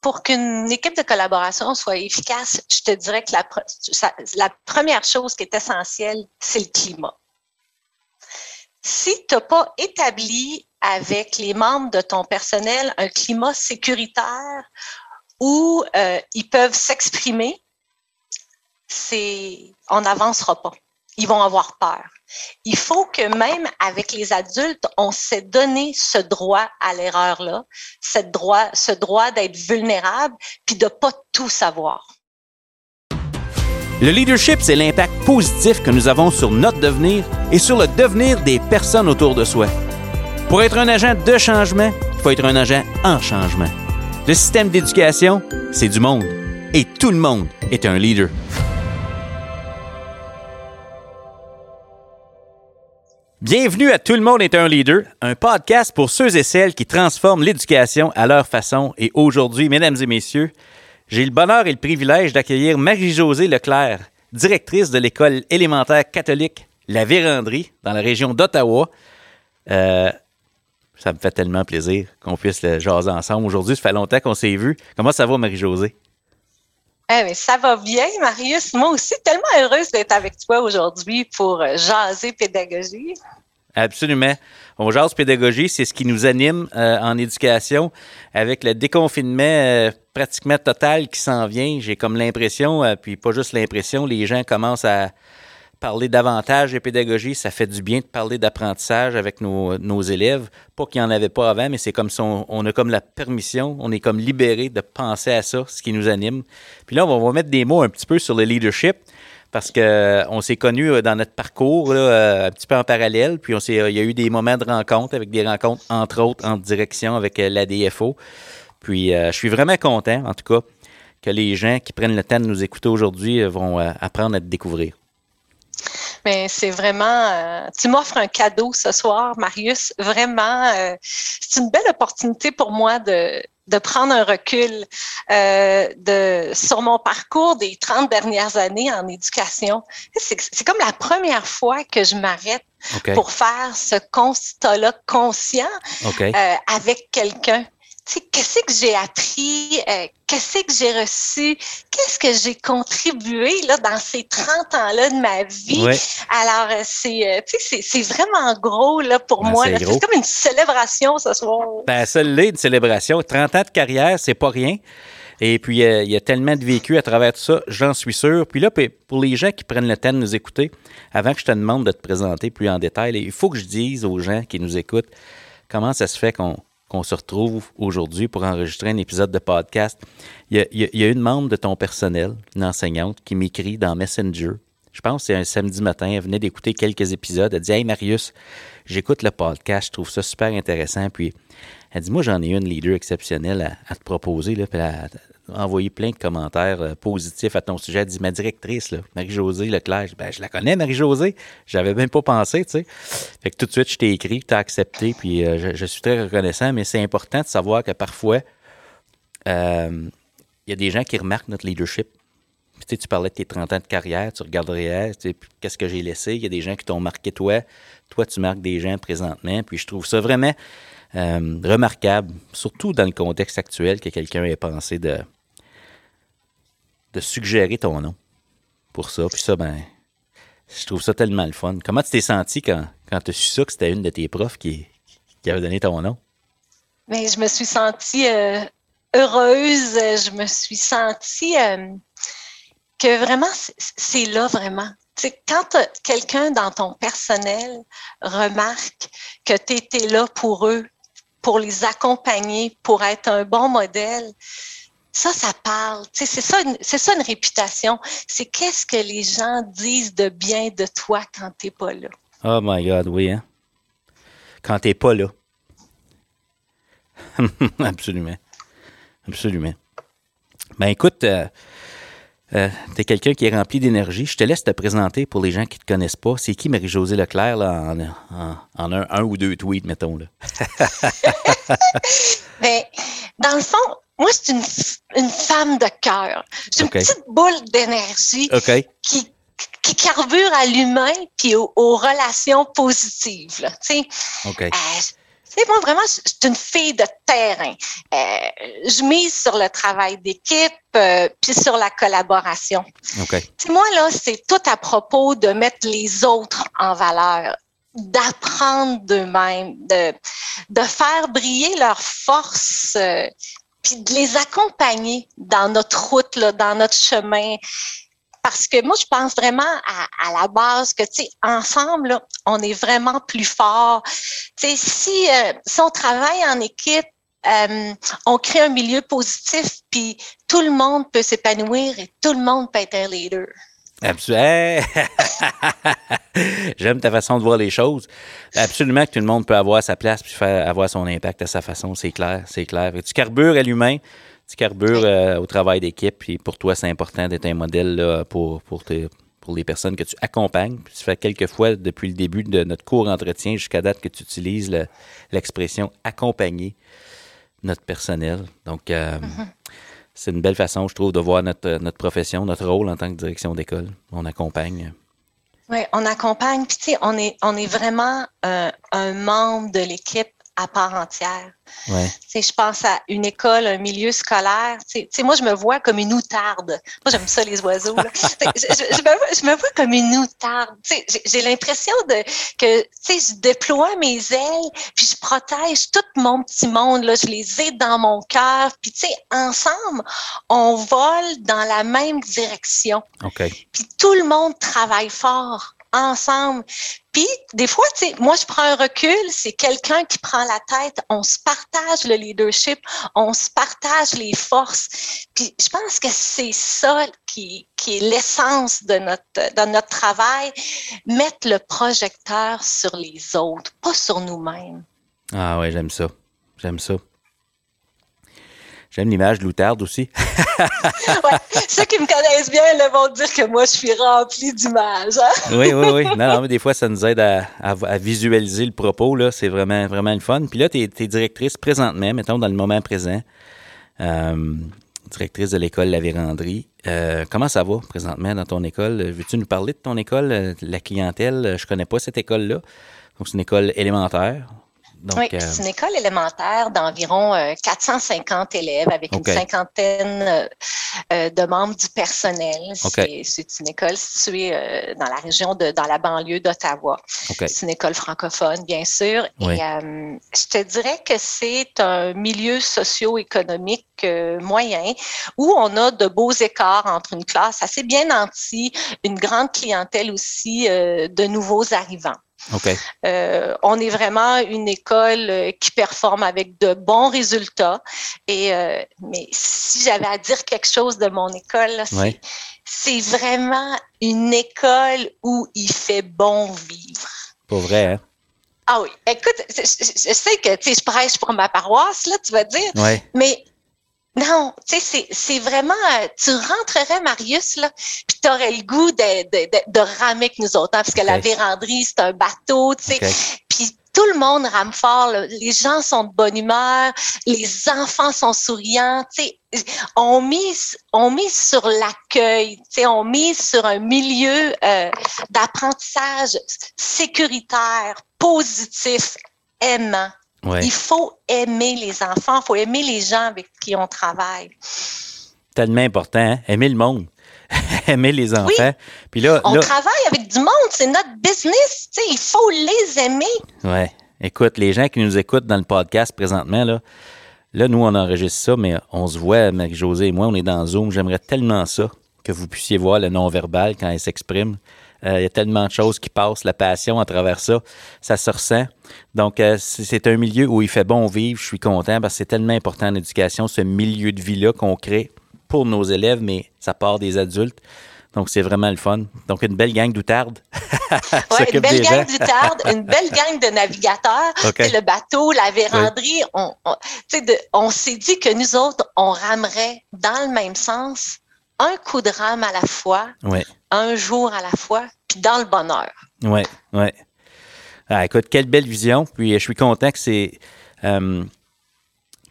pour qu'une équipe de collaboration soit efficace, je te dirais que la, première chose qui est essentielle, c'est le climat. Si tu n'as pas établi avec les membres de ton personnel un climat sécuritaire où euh, ils peuvent s'exprimer, c'est on n'avancera pas. Ils vont avoir peur. Il faut que même avec les adultes, on s'est donné ce droit à l'erreur-là, droit, ce droit d'être vulnérable, puis de pas tout savoir. Le leadership, c'est l'impact positif que nous avons sur notre devenir et sur le devenir des personnes autour de soi. Pour être un agent de changement, il faut être un agent en changement. Le système d'éducation, c'est du monde. Et tout le monde est un leader. Bienvenue à Tout le monde est un leader, un podcast pour ceux et celles qui transforment l'éducation à leur façon. Et aujourd'hui, mesdames et messieurs, j'ai le bonheur et le privilège d'accueillir Marie-Josée Leclerc, directrice de l'école élémentaire catholique La Vérandrie dans la région d'Ottawa. Euh, ça me fait tellement plaisir qu'on puisse le jaser ensemble. Aujourd'hui, ça fait longtemps qu'on s'est vu. Comment ça va, Marie-Josée? Eh ça va bien, Marius. Moi aussi, tellement heureuse d'être avec toi aujourd'hui pour euh, jaser pédagogie. Absolument. On jase pédagogie, c'est ce qui nous anime euh, en éducation. Avec le déconfinement euh, pratiquement total qui s'en vient, j'ai comme l'impression, puis pas juste l'impression, les gens commencent à, parler davantage de pédagogie, ça fait du bien de parler d'apprentissage avec nos, élèves. Pas qu'il n'y en avait pas avant, mais c'est comme si on, a comme la permission, on est comme libéré de penser à ça, ce qui nous anime. Puis là, on va, mettre des mots un petit peu sur le leadership parce qu'on euh, s'est connus euh, dans notre parcours euh, un petit peu en parallèle, puis on il y a eu des moments de rencontre avec des rencontres entre autres en direction avec l'ADFO. Puis je suis vraiment content, en tout cas, que les gens qui prennent le temps de nous écouter aujourd'hui vont apprendre à te découvrir. Mais c'est vraiment, euh, tu m'offres un cadeau ce soir, Marius. Vraiment, euh, c'est une belle opportunité pour moi de, de prendre un recul euh, de, sur mon parcours des 30 dernières années en éducation. C'est comme la première fois que je m'arrête pour faire ce constat-là conscient avec quelqu'un qu'est-ce que j'ai appris, euh, qu'est-ce que j'ai reçu, qu'est-ce que j'ai contribué là, dans ces 30 ans-là de ma vie? Alors, euh, euh, c'est, c'est, vraiment gros là, pour ben, moi. C'est, comme une célébration ce soir. Ben, ça l'est, une célébration. 30 ans de carrière, c'est pas rien. Et puis, il y a tellement de vécu à travers tout ça, j'en suis sûr. Puis là, pour les gens qui prennent le temps de nous écouter, avant que je te demande de te présenter plus en détail, il faut que je dise aux gens qui nous écoutent comment ça se fait qu'on qu'on se retrouve aujourd'hui pour enregistrer un épisode de podcast. Il y, a, une membre de ton personnel, une enseignante, qui m'écrit dans Messenger. Je pense que c'est un samedi matin. Elle venait d'écouter quelques épisodes. Elle dit Hey Marius, j'écoute le podcast, je trouve ça super intéressant. Puis elle dit Moi, j'en ai une leader exceptionnelle à, te proposer. Là, envoyé plein de commentaires euh, positifs à ton sujet. Elle dit ma directrice, Marie-Josée Leclerc. Je, ben, je la connais, Marie-Josée. J'avais même pas pensé, tu sais. Fait que tout de suite, je t'ai écrit, tu as accepté, puis euh, je, suis très reconnaissant, mais c'est important de savoir que parfois, euh, il y a des gens qui remarquent notre leadership. tu, sais, tu parlais de tes 30 ans de carrière, tu regarderais, qu'est-ce que j'ai laissé? Il y a des gens qui t'ont marqué toi. Toi, tu marques des gens présentement. Puis je trouve ça vraiment remarquable, surtout dans le contexte actuel, que quelqu'un ait pensé de, de suggérer ton nom pour ça. Puis ça, ben, je trouve ça tellement le fun. Comment tu t'es senti quand, tu as su ça que c'était une de tes profs qui, qui avait donné ton nom? Mais je me suis sentie euh, heureuse. Je me suis sentie euh, que vraiment, c'est là vraiment. C'est quand quelqu'un dans ton personnel remarque que tu étais là pour eux, pour les accompagner, pour être un bon modèle, ça, ça parle. C'est ça, c'est ça une réputation. C'est qu'est-ce que les gens disent de bien de toi quand tu n'es pas là? Oh my God, oui, hein? Quand tu n'es pas là. Absolument. Absolument. Ben écoute, euh, euh, tu es quelqu'un qui est rempli d'énergie. Je te laisse te présenter pour les gens qui ne te connaissent pas. C'est qui Marie-Josée Leclerc là, en, un, un, ou deux tweets, mettons? Là? ben, dans le fond, moi, c'est une, une, femme de cœur. J'ai une petite boule d'énergie qui, qui carbure à l'humain puis aux, relations positives. Là, okay. Euh, vraiment, suis une fille de terrain. Euh, je mise sur le travail d'équipe, euh, puis sur la collaboration. OK. sais, moi, là, c'est tout à propos de mettre les autres en valeur d'apprendre d'eux-mêmes, de, de faire briller leurs forces, euh, puis de les accompagner dans notre route, là, dans notre chemin. Parce que moi, je pense vraiment à, à la base que, tu sais, ensemble, là, on est vraiment plus fort. Tu sais, si, euh, si on travaille en équipe, euh, on crée un milieu positif, puis tout le monde peut s'épanouir et tout le monde peut être un leader. Absolument. J'aime ta façon de voir les choses. Absolument que tout le monde peut avoir sa place puis faire avoir son impact à sa façon, c'est clair, c'est clair. Et tu carbures à l'humain, tu carbures euh, au travail d'équipe, puis pour toi, c'est important d'être un modèle là, pour, pour, pour les personnes que tu accompagnes. Puis tu fais quelques fois depuis le début de notre court entretien jusqu'à date que tu utilises l'expression accompagner notre personnel. Donc, euh, mm-hmm c'est une belle façon, je trouve, de voir notre, notre profession, notre rôle en tant que direction d'école. On accompagne. Oui, on accompagne. Puis, tu sais, on est, on est vraiment euh, un membre de l'équipe à part entière. Ouais. Je pense à une école, un milieu scolaire. Tu sais, moi, je me vois comme une outarde. Moi, j'aime ça, les oiseaux. Là. je, je, me vois, je, me vois, comme une outarde. J'ai l'impression de que je déploie mes ailes, puis je protège tout mon petit monde. Là. Je les ai dans mon cœur. Puis, ensemble, on vole dans la même direction. Okay. Puis tout le monde travaille fort ensemble. Puis, des fois, tu sais, moi, je prends un recul, c'est quelqu'un qui prend la tête, on se partage le leadership, on se partage les forces. Puis, je pense que c'est ça qui, qui est l'essence de notre, de notre travail, mettre le projecteur sur les autres, pas sur nous-mêmes. Ah ouais, j'aime ça. J'aime ça. J'aime l'image de l'outarde aussi. ouais, ceux qui me connaissent bien là, vont dire que moi, je suis rempli d'images. Hein? oui, oui, oui. Non, non, mais des fois, ça nous aide à, à, visualiser le propos. Là. C'est vraiment, vraiment le fun. Puis là, tu es, directrice présentement, mettons, dans le moment présent. Euh, directrice de l'école La Vérandrie. Euh, comment ça va présentement dans ton école? Veux-tu nous parler de ton école, la clientèle? Je connais pas cette école-là. Donc, c'est une école élémentaire oui, euh, c'est une école élémentaire d'environ 450 euh, élèves avec une cinquantaine euh, de membres du personnel. C'est une école située dans la région de, dans la banlieue d'Ottawa. C'est une école francophone, bien sûr. Et je te dirais que c'est un milieu socio-économique moyen où on a de beaux écarts entre une classe assez bien nantie, une grande clientèle aussi de nouveaux arrivants. Euh, on est vraiment une école euh, qui performe avec de bons résultats. Et euh, mais si j'avais à dire quelque chose de mon école, c'est vraiment une école où il fait bon vivre. Pour vrai, hein? Ah oui. Écoute, je, sais que je prêche pour ma paroisse, là, tu vas dire. Mais non, tu sais, c'est vraiment, euh, tu rentrerais, Marius, là, puis tu aurais le goût de, de, de, ramer avec nous autres, hein, parce que la véranderie, c'est un bateau, tu sais. Puis tout le monde rame fort, les gens sont de bonne humeur, les enfants sont souriants, tu sais. On mise, on mise sur l'accueil, tu sais, on mise sur un milieu euh, d'apprentissage sécuritaire, positif, aimant. Il faut aimer les enfants, il faut aimer les gens avec qui on travaille. Tellement important, hein? aimer le monde. aimer les enfants. Oui. Puis là, on travaille avec du monde, c'est notre business, il faut les aimer. Oui. Écoute, les gens qui nous écoutent dans le podcast présentement, là, là, nous, on enregistre ça, mais on se voit, Marie-Josée et moi, on est dans Zoom. J'aimerais tellement ça que vous puissiez voir le non-verbal quand elle s'exprime. Euh, il y a tellement de choses qui passent, la passion à travers ça, ça se ressent. Donc, euh, c'est un milieu où il fait bon vivre. Je suis content parce que c'est tellement important en éducation, ce milieu de vie-là qu'on crée pour nos élèves, mais ça part des adultes. Donc, c'est vraiment le fun. Donc, une belle gang d'outardes. oui, une belle gang d'outardes, une belle gang de navigateurs. Le bateau, la véranderie, on, on, on s'est dit que nous autres, on ramerait dans le même sens un coup de rame à la fois, un jour à la fois, puis dans le bonheur. Oui, oui. Ah, écoute, quelle belle vision. Puis je suis content que c'est euh,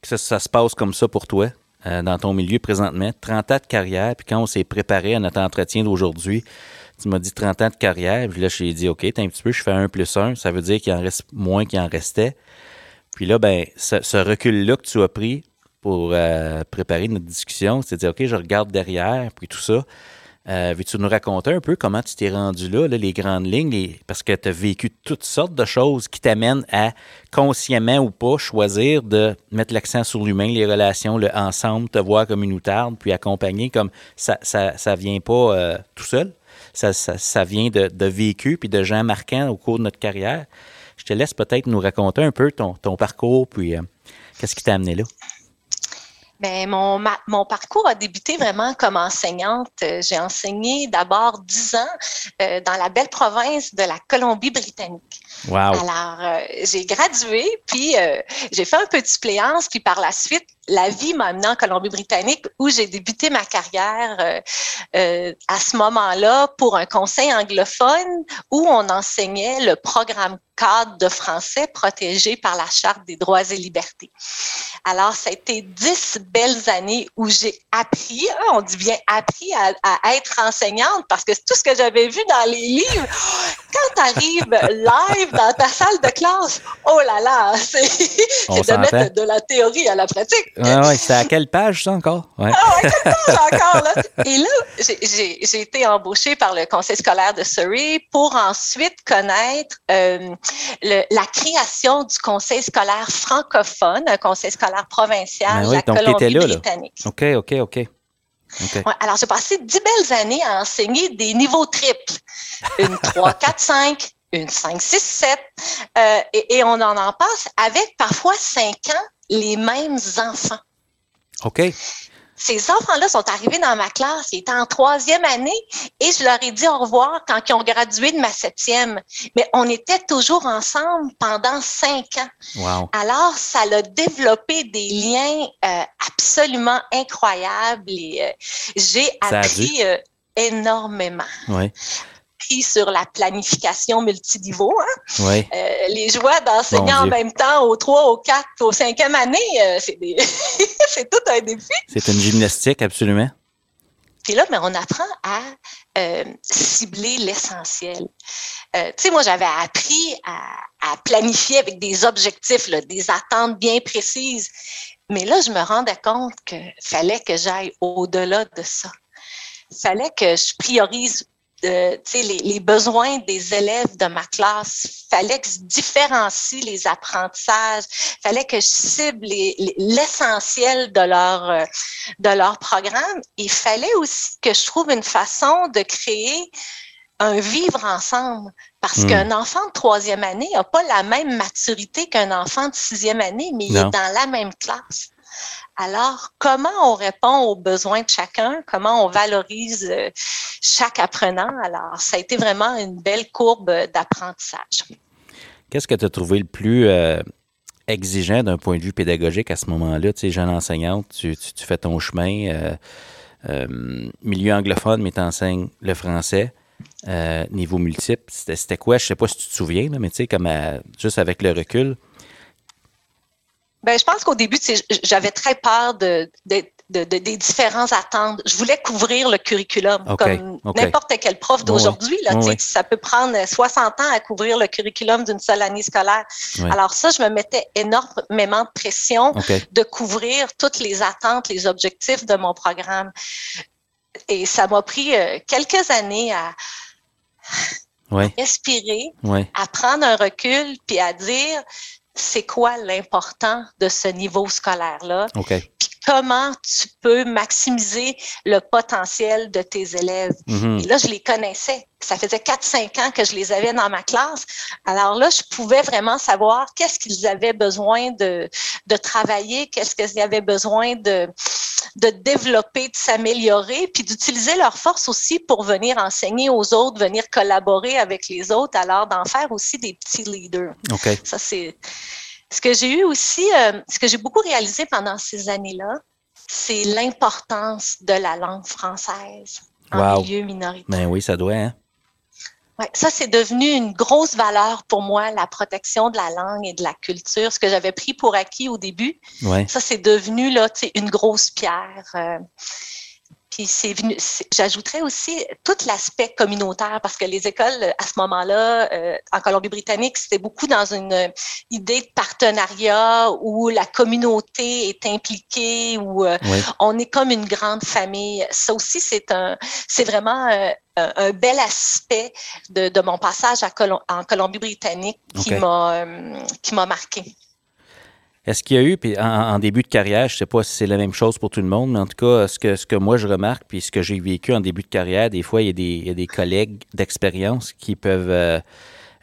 que ça, se passe comme ça pour toi euh, dans ton milieu présentement. 30 ans de carrière, puis quand on s'est préparé à notre entretien d'aujourd'hui, tu m'as dit 30 ans de carrière, puis là, je t'ai dit, OK, t'as un petit peu, je fais un plus un, ça veut dire qu'il en reste moins qu'il en restait. Puis là, ben, ce, ce recul-là que tu as pris pour euh, préparer notre discussion, c'est de dire, OK, je regarde derrière, puis tout ça. Euh, Veux-tu nous raconter un peu comment tu t'es rendu là, les grandes lignes, parce que tu as vécu toutes sortes de choses qui t'amènent à, consciemment ou pas, choisir de mettre l'accent sur l'humain, les relations, le ensemble, te voir comme une outarde, puis accompagner comme ça ça, ça vient pas euh, tout seul. Ça, ça, ça vient de, de vécu puis de gens marquants au cours de notre carrière. Je te laisse peut-être nous raconter un peu ton, ton parcours, puis qu'est-ce qui t'a amené là? Ben, mon, ma- mon parcours a débuté vraiment comme enseignante. Euh, J'ai enseigné d'abord dix ans euh, dans la belle province de la Colombie-Britannique. Wow. Alors, euh, j'ai gradué, puis euh, j'ai fait un peu de suppléance, puis par la suite, la vie m'a en Colombie-Britannique où j'ai débuté ma carrière euh, euh, à ce moment-là pour un conseil anglophone où on enseignait le programme cadre de français protégé par la Charte des droits et libertés. Alors, ça a été dix belles années où j'ai appris, hein, on dit bien appris à, à être enseignante parce que tout ce que j'avais vu dans les livres, quand tu arrives live dans ta salle de classe, oh là là, c'est c'est de mettre de la théorie à la pratique. Ouais, ouais, c'était à quelle page, ça, encore? Ouais. Ah ouais, quel temps encore, là. Et là, j'ai- été embauchée par le conseil scolaire de Surrey pour ensuite connaître euh, le- la création du conseil scolaire francophone, un conseil scolaire provincial Ben de oui, la. Colombie-Britannique. OK, OK, OK. OK. Ouais, alors, j'ai passé dix belles années à enseigner des niveaux triples. Une 3, 4, 5, une 5, 6, 7. Euh, et, et on en en passe avec parfois 5 ans les mêmes enfants. OK. Ces enfants-là sont arrivés dans ma classe, ils étaient en troisième année et je leur ai dit au revoir quand ils ont gradué de ma septième. Mais on était toujours ensemble pendant cinq ans. Wow. Alors, ça a développé des liens euh, absolument incroyables et euh, j'ai appris euh, énormément. Oui, Sur la planification multiniveau, hein. oui. Euh, les joies d'enseigner en même temps aux trois, aux quatre, aux cinquième année, euh, c'est des- tout un défi. C'est une gymnastique, absolument. Puis là, mais on apprend à euh, cibler l'essentiel. Euh, tu sais, moi, j'avais appris à, à planifier avec des objectifs, là, des attentes bien précises. Mais là, je me rendais compte qu'il fallait que j'aille au-delà de ça. Il fallait que je priorise euh, les, les besoins des élèves de ma classe. Il fallait que je différencie les apprentissages. Il fallait que je cible les- les- l'essentiel de leur, euh, de leur programme. Il fallait aussi que je trouve une façon de créer un vivre ensemble. Parce Mm. qu'un enfant de troisième année n'a pas la même maturité qu'un enfant de sixième année, mais il est dans la même classe. Alors, comment on répond aux besoins de chacun? Comment on valorise euh, chaque apprenant? Alors, ça a été vraiment une belle courbe d'apprentissage. Qu'est-ce que tu as trouvé le plus euh, exigeant d'un point de vue pédagogique à ce moment-là? Tu sais, jeune enseignante, tu, fais ton chemin. euh, milieu anglophone, mais tu enseignes le français. niveau multiple. C'était quoi? Je sais pas si tu te souviens, mais tu sais, comme juste avec le recul. Ben, je pense qu'au début, j'avais très peur de, de- de- de- des différentes attentes. Je voulais couvrir le curriculum, comme n'importe quel prof d'aujourd'hui. Oui, oui. Ça peut prendre 60 ans à couvrir le curriculum d'une seule année scolaire. Oui. Alors ça, je me mettais énormément de pression de couvrir toutes les attentes, les objectifs de mon programme. Et ça m'a pris euh, quelques années à Oui, respirer, à prendre un recul, puis à dire c'est quoi l'important de ce niveau scolaire-là? Comment tu peux maximiser le potentiel de tes élèves. Mhm. Et là, je les connaissais. Ça faisait 4-5 ans que je les avais dans ma classe. Alors là, je pouvais vraiment savoir qu'est-ce qu'ils avaient besoin de, de travailler, qu'est-ce qu'ils avaient besoin de, de développer, de s'améliorer, puis d'utiliser leur force aussi pour venir enseigner aux autres, venir collaborer avec les autres, alors d'en faire aussi des petits leaders. OK. Ça, c'est ce que j'ai eu aussi, euh, ce que j'ai beaucoup réalisé pendant ces années-là, c'est l'importance de la langue française en Wow. milieu minoritaire. Ben oui, ça doit, hein? Ouais, ça, c'est devenu une grosse valeur pour moi, la protection de la langue et de la culture. Ce que j'avais pris pour acquis au début, ça, c'est devenu là, une grosse pierre. euh. Puis c'est venu, j'ajouterais aussi tout l'aspect communautaire parce que les écoles à ce moment-là euh, en Colombie-Britannique, c'était beaucoup dans une idée de partenariat où la communauté est impliquée, où euh, on est comme une grande famille. Ça aussi, c'est un, c'est vraiment euh, un bel aspect de, de mon passage à en Colombie-Britannique qui m'a qui m'a marqué. Est-ce qu'il y a eu, puis en, début de carrière, je ne sais pas si c'est la même chose pour tout le monde, mais en tout cas, ce que, ce que moi je remarque, puis ce que j'ai vécu en début de carrière, des fois, il y a des, collègues d'expérience qui peuvent euh,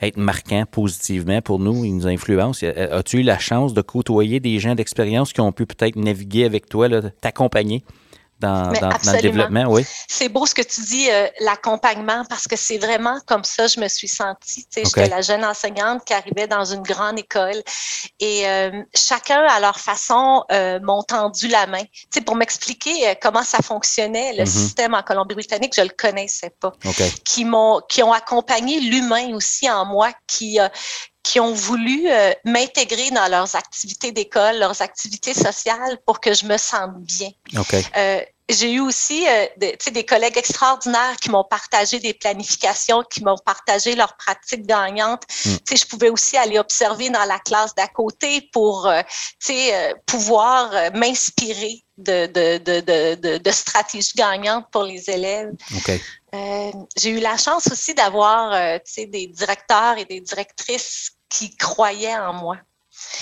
être marquants positivement pour nous, ils nous influencent. As-tu eu la chance de côtoyer des gens d'expérience qui ont pu peut-être naviguer avec toi, t'accompagner? Dans, le développement, oui. C'est beau ce que tu dis, euh, l'accompagnement, parce que c'est vraiment comme ça je me suis sentie. Okay. J'étais la jeune enseignante qui arrivait dans une grande école et euh, chacun, à leur façon, euh, m'ont tendu la main. sais, pour m'expliquer comment ça fonctionnait, le mm-hmm. système en Colombie-Britannique, je le connaissais pas. Qui m'ont, qui ont accompagné l'humain aussi en moi, qui, qui ont voulu m'intégrer dans leurs activités d'école, leurs activités sociales pour que je me sente bien. Okay. Euh, j'ai eu aussi euh, des, des collègues extraordinaires qui m'ont partagé des planifications, qui m'ont partagé leurs pratiques gagnantes. Mm. Je pouvais aussi aller observer dans la classe d'à côté pour euh, euh pouvoir euh, m'inspirer de, de, de, de, stratégies gagnantes pour les élèves. Okay. Euh, j'ai eu la chance aussi d'avoir des directeurs et des directrices qui croyaient en moi.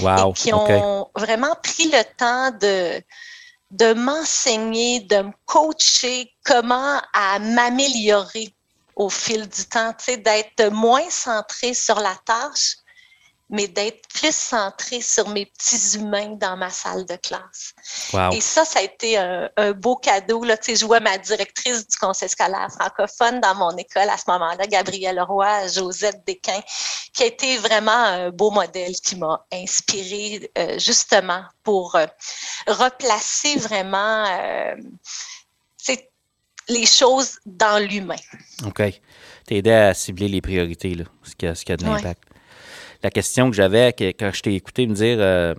Wow. Et qui ont vraiment pris le temps de de m'enseigner, de me coacher comment à m'améliorer au fil du temps, d'être moins centré sur la tâche, mais d'être plus centré sur mes petits humains dans ma salle de classe. Et ça, ça a été un, beau cadeau. Là. Tu sais, je vois ma directrice du conseil scolaire francophone dans mon école à ce moment-là, Gabrielle Roy, Josette Desquin, qui a été vraiment un beau modèle qui m'a inspiré euh, justement pour euh, replacer vraiment euh, les choses dans l'humain. OK. Aidé à cibler les priorités, là, ce qui a, ce qui a de l'impact la question que j'avais quand je t'ai écouté me dire euh,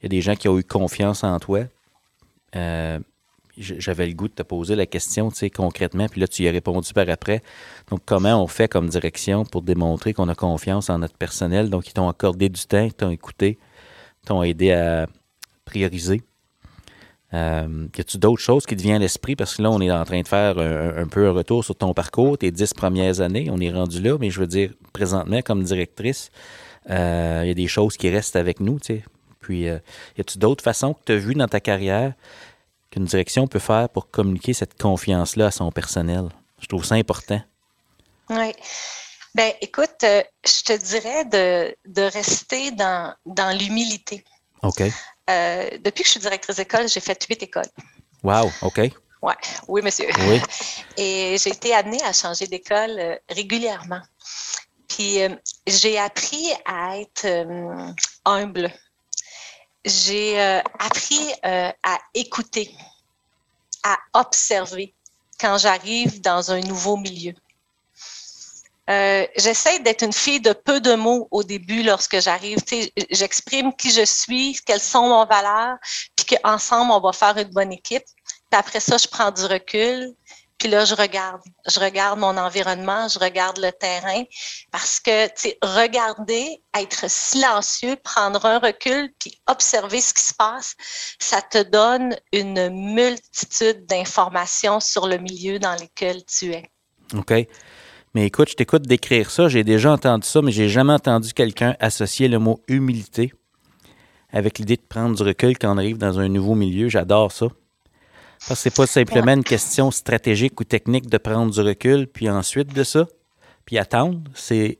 il y a des gens qui ont eu confiance en toi. Euh, j'avais le goût de te poser la question, concrètement, puis là, tu y as répondu par après. Donc, comment on fait comme direction pour démontrer qu'on a confiance en notre personnel? Donc, ils t'ont accordé du temps, ils t'ont écouté, t'ont aidé à prioriser. Euh, y a-tu d'autres choses qui te viennent à l'esprit? Parce que là, on est en train de faire un, peu un retour sur ton parcours, tes dix premières années. On est rendu là, mais je veux dire, présentement, comme directrice, euh, il y a des choses qui restent avec nous, tu sais. Puis, euh, y a-tu d'autres façons que tu as vues dans ta carrière qu'une direction peut faire pour communiquer cette confiance-là à son personnel? Je trouve ça important. Oui. Ben, écoute, euh, je te dirais de, de rester dans, dans l'humilité. OK. Depuis que je suis directrice d'école, j'ai fait huit écoles. Wow, OK. Ouais. Oui, monsieur. Oui. Et j'ai été amenée à changer d'école régulièrement. Puis euh, j'ai appris à être euh, humble. J'ai euh, appris à écouter, à observer quand j'arrive dans un nouveau milieu. J'essaie d'être une fille de peu de mots au début lorsque j'arrive. J'exprime qui je suis, quelles sont mes valeurs, puis qu'ensemble, on va faire une bonne équipe. Puis après ça, je prends du recul, puis là, je regarde. Je regarde mon environnement, je regarde le terrain. Parce que, regarder, être silencieux, prendre un recul, puis observer ce qui se passe, ça te donne une multitude d'informations sur le milieu dans lequel tu es. OK. Mais écoute, je t'écoute décrire ça. J'ai déjà entendu ça, mais j'ai jamais entendu quelqu'un associer le mot humilité avec l'idée de prendre du recul quand on arrive dans un nouveau milieu. J'adore ça. Parce que c'est pas simplement une question stratégique ou technique de prendre du recul, puis ensuite de ça, puis attendre. C'est,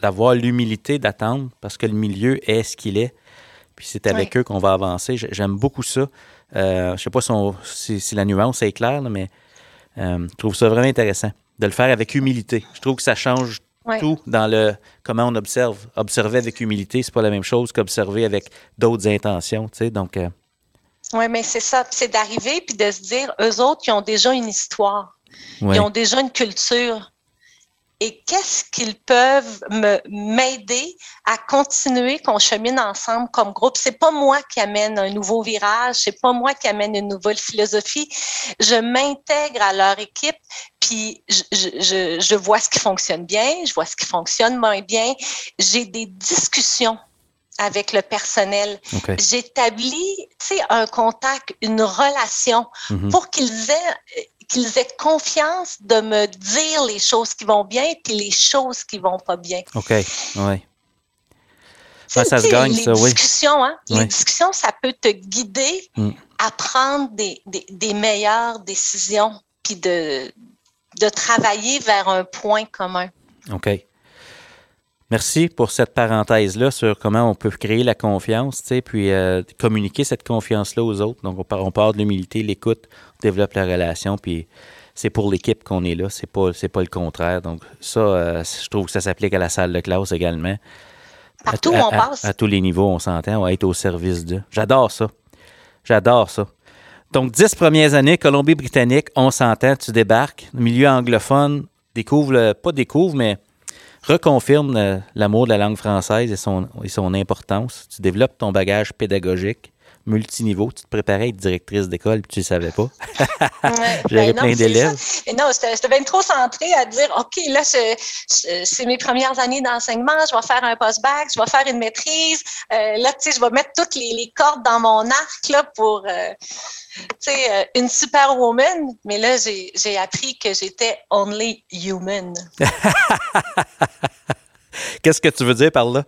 d'avoir l'humilité d'attendre parce que le milieu est ce qu'il est. Puis c'est avec eux qu'on va avancer. J'aime beaucoup ça. Euh, je sais pas si, la nuance est claire, mais euh, je trouve ça vraiment intéressant de le faire avec humilité. Je trouve que ça change tout dans le comment on observe. Observer avec humilité, c'est pas la même chose qu'observer avec d'autres intentions. Tu sais, donc, euh, oui, mais c'est ça. C'est d'arriver puis de se dire, eux autres, ils ont déjà une histoire. Ils ont déjà une culture. et qu'est-ce qu'ils peuvent me m'aider à continuer qu'on chemine ensemble comme groupe? C'est pas moi qui amène un nouveau virage, c'est pas moi qui amène une nouvelle philosophie. Je m'intègre à leur équipe, puis je, je, je vois ce qui fonctionne bien, je vois ce qui fonctionne moins bien. J'ai des discussions avec le personnel. J'établis, tu sais, un contact, une relation mm-hmm. pour qu'ils aient qu'ils aient confiance de me dire les choses qui vont bien et les choses qui vont pas bien. OK, oui. ça se gagne, les ça, discussions, Hein, Les discussions, ça peut te guider mm. à prendre des, des, des, meilleures décisions puis de, de travailler vers un point commun. OK. Merci pour cette parenthèse-là sur comment on peut créer la confiance, puis euh, communiquer cette confiance-là aux autres. Donc, on part, on part de l'humilité, l'écoute, on développe la relation, puis c'est pour l'équipe qu'on est là, c'est pas, c'est pas le contraire. Donc, ça, euh, je trouve que ça s'applique à la salle de classe également. Partout où on passe. À, tous les niveaux, on s'entend, on va être au service d'eux. J'adore ça. J'adore ça. Donc, dix premières années, Colombie-Britannique, on s'entend, tu débarques, milieu anglophone, découvre, pas découvre, mais reconfirme l'amour de la langue française et son, et son importance. Tu développes ton bagage pédagogique multiniveau. Tu te préparais à être directrice d'école puis tu ne savais pas. J'avais ben plein d'élèves. Non, c'était bien trop centré à dire OK, là, c'est mes premières années d'enseignement, je vais faire un post-bac, je vais faire une maîtrise. Euh, là, tu sais, je vais mettre toutes les, cordes dans mon arc là, pour. Euh, tu sais, euh, une superwoman, mais là, j'ai appris que j'étais only human. Qu'est-ce que tu veux dire par là?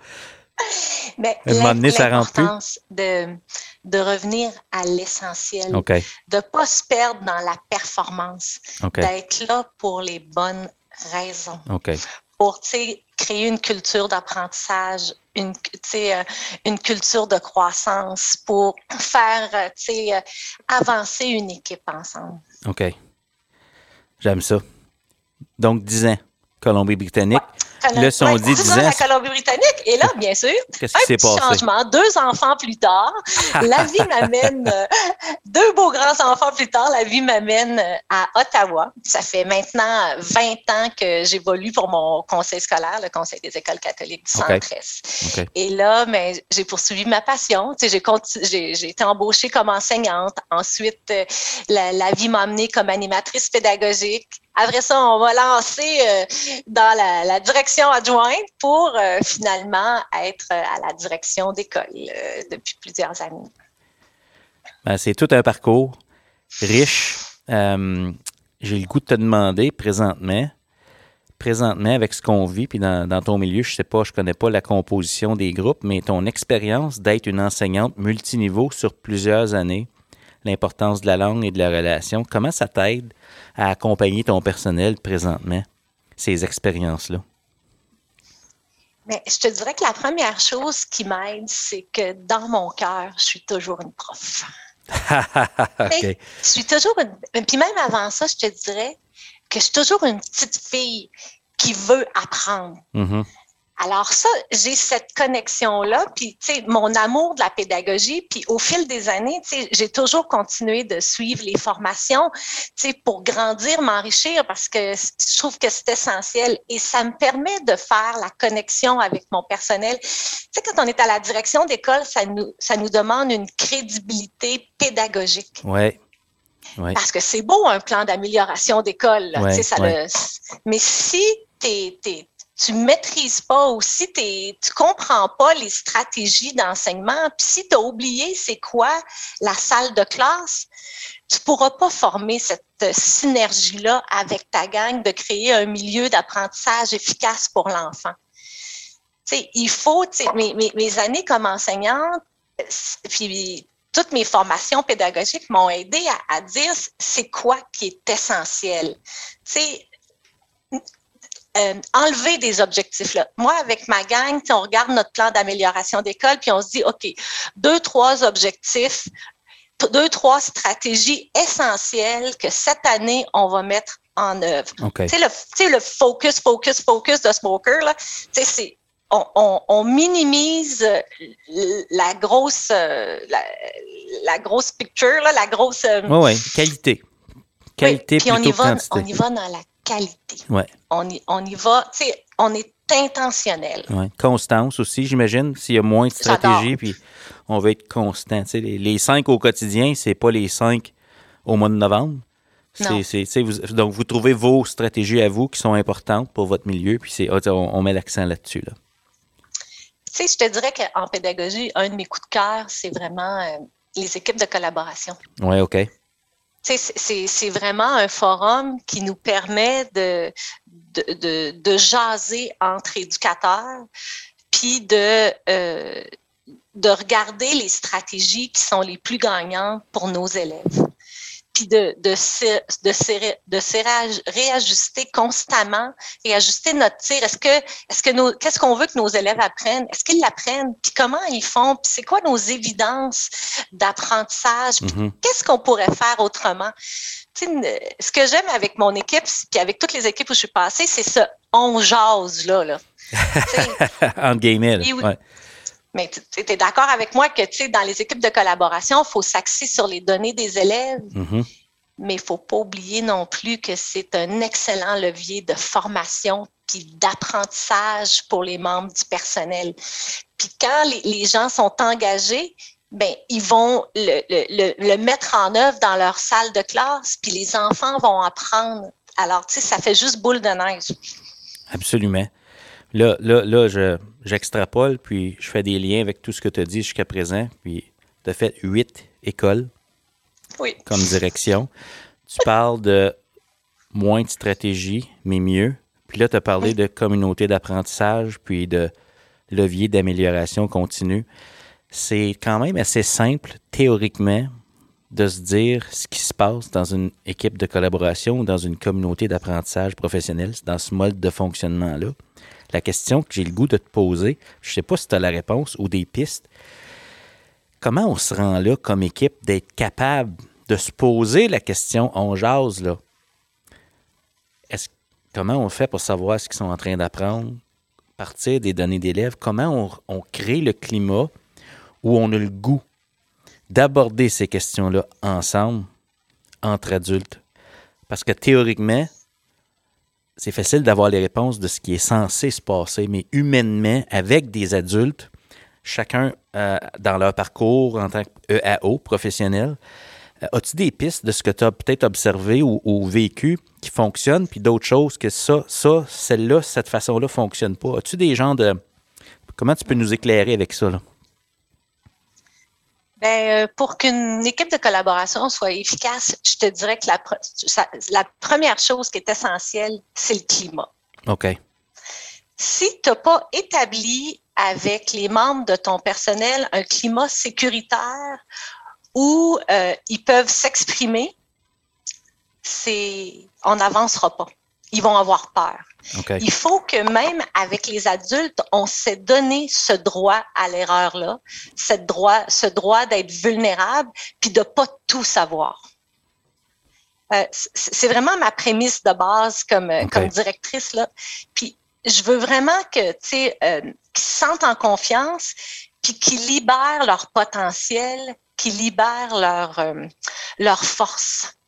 Mais l'importance de, de revenir à l'essentiel, de ne pas se perdre dans la performance, d'être là pour les bonnes raisons. Pour créer une culture d'apprentissage, une, euh, une culture de croissance, pour faire euh, avancer une équipe ensemble. OK. J'aime ça. Donc, 10 ans, Colombie-Britannique. Dit 10 ans. la Colombie-Britannique. Et là, bien sûr, Qu'est-ce qui s'est passé? changement. Deux enfants plus tard, la vie m'amène, euh, deux beaux grands enfants plus tard, la vie m'amène euh, à Ottawa. Ça fait maintenant 20 ans que j'évolue pour mon conseil scolaire, le Conseil des écoles catholiques du Centre-Est. Et là, ben, j'ai poursuivi ma passion. Tu sais, j'ai, j'ai, été embauchée comme enseignante. Ensuite, euh, la, la vie m'a amenée comme animatrice pédagogique. Après ça, on va lancer euh, dans la, direction adjointe pour euh, finalement être euh, à la direction d'école depuis plusieurs années. Ben, c'est tout un parcours riche. J'ai le goût de te demander présentement, présentement avec ce qu'on vit, puis dans, dans, ton milieu, je sais pas, je connais pas la composition des groupes, mais ton expérience d'être une enseignante multiniveau sur plusieurs années, l'importance de la langue et de la relation, comment ça t'aide à accompagner ton personnel présentement, ces expériences-là? Mais je te dirais que la première chose qui m'aide, c'est que dans mon cœur, je suis toujours une prof. Je suis toujours une... Puis même avant ça, je te dirais que je suis toujours une petite fille qui veut apprendre. Mm-hmm. Alors ça, j'ai cette connexion-là, puis tu sais, mon amour de la pédagogie, puis au fil des années, tu sais, j'ai toujours continué de suivre les formations, tu sais, pour grandir, m'enrichir, parce que je trouve que c'est essentiel et ça me permet de faire la connexion avec mon personnel. Tu sais, quand on est à la direction d'école, ça nous, ça nous demande une crédibilité pédagogique. Ouais. Ouais. Parce que c'est beau un plan d'amélioration d'école, tu sais, ça le... mais si tu es, tu maîtrises pas ou si tu comprends pas les stratégies d'enseignement, puis si tu as oublié c'est quoi la salle de classe, tu pourras pas former cette synergie-là avec ta gang de créer un milieu d'apprentissage efficace pour l'enfant. Il faut, mes, mes, années comme enseignante, puis toutes mes formations pédagogiques m'ont aidé à, à dire c'est quoi qui est essentiel. sais, euh, enlever des objectifs là. Moi, avec ma gang, on regarde notre plan d'amélioration d'école, puis on se dit, OK, deux, trois objectifs, deux, trois stratégies essentielles que cette année, on va mettre en œuvre. Tu sais, le, focus, focus, focus de Smoker, là, c'est on, minimise la grosse, la, grosse picture, la grosse. oui, oui, qualité. Qualité puis on y va, on y va dans la qualité. Ouais. On y, on y va, tu sais, on est intentionnel. Ouais. Constance aussi, j'imagine. S'il y a moins de stratégie, puis on veut être constant. Tu sais, les, les cinq au quotidien, c'est pas les cinq au mois de novembre. Non. Vous- donc, vous trouvez vos stratégies à vous qui sont importantes pour votre milieu, puis c'est, ah, on, on met l'accent là-dessus. Là. Tu sais, je te dirais qu'en pédagogie, un de mes coups de cœur, c'est vraiment euh, les équipes de collaboration. Oui, OK. C'est- vraiment un forum qui nous permet de, jaser entre éducateurs, puis euh, de regarder les stratégies qui sont les plus gagnantes pour nos élèves, puis de, de, de, de réajuster constamment et ajuster notre tir. Est-ce que, est-ce que nos, qu'est-ce qu'on veut que nos élèves apprennent? Est-ce qu'ils l'apprennent? Puis comment ils font? Puis c'est quoi nos évidences d'apprentissage? Mhm. qu'est-ce qu'on pourrait faire autrement? Tu sais, ce que j'aime avec mon équipe, puis avec toutes les équipes où je suis passée, c'est ça on jase là. là. Tu sais, Entre guillemets. là. Ouais. Mais tu es d'accord avec moi que dans les équipes de collaboration, il faut s'axer sur les données des élèves, Mhm. mais il ne faut pas oublier non plus que c'est un excellent levier de formation puis d'apprentissage pour les membres du personnel. Puis quand les, les gens sont engagés, ben, ils vont le, le- le- le mettre en œuvre dans leur salle de classe, puis les enfants vont apprendre. Alors, tu sais, ça fait juste boule de neige. Absolument. Là, là, là je, j'extrapole, puis je fais des liens avec tout ce que tu as dit jusqu'à présent. Puis tu as fait huit écoles Oui. comme direction. Tu parles de moins de stratégie, mais mieux. Puis là, tu as parlé Oui. de communauté d'apprentissage, puis de levier d'amélioration continue. C'est quand même assez simple, théoriquement, de se dire ce qui se passe dans une équipe de collaboration ou dans une communauté d'apprentissage professionnel, dans ce mode de fonctionnement-là. La question que j'ai le goût de te poser, je ne sais pas si tu as la réponse ou des pistes, comment on se rend là comme équipe d'être capable de se poser la question on jase là? Comment on fait pour savoir ce qu'ils sont en train d'apprendre, partir des données d'élèves? Comment on, on crée le climat où on a le goût d'aborder ces questions-là ensemble, entre adultes? Parce que théoriquement, c'est facile d'avoir les réponses de ce qui est censé se passer, mais humainement, avec des adultes, chacun euh, dans leur parcours en tant qu'EAO professionnel, euh, as-tu des pistes de ce que tu as peut-être observé ou, vécu qui fonctionnent, puis d'autres choses que ça, ça, celle-là, cette façon-là fonctionne pas? As-tu des gens de... Comment tu peux nous éclairer avec ça? Là? Ben, euh, pour qu'une équipe de collaboration soit efficace, je te dirais que la, la première chose qui est essentielle, c'est le climat. OK. Si tu n'as pas établi avec les membres de ton personnel un climat sécuritaire où euh, ils peuvent s'exprimer, c'est on n'avancera pas. Ils vont avoir peur. Il faut que même avec les adultes, on s'est donné ce droit à l'erreur-là, cette droit, ce droit d'être vulnérable, puis de pas tout savoir. Euh, c'est vraiment ma prémisse de base comme, comme directrice. Là. Puis je veux vraiment que, euh, qu'ils se sentent en confiance, puis qu'ils libèrent leur potentiel, qu'ils libèrent leur, euh, leur force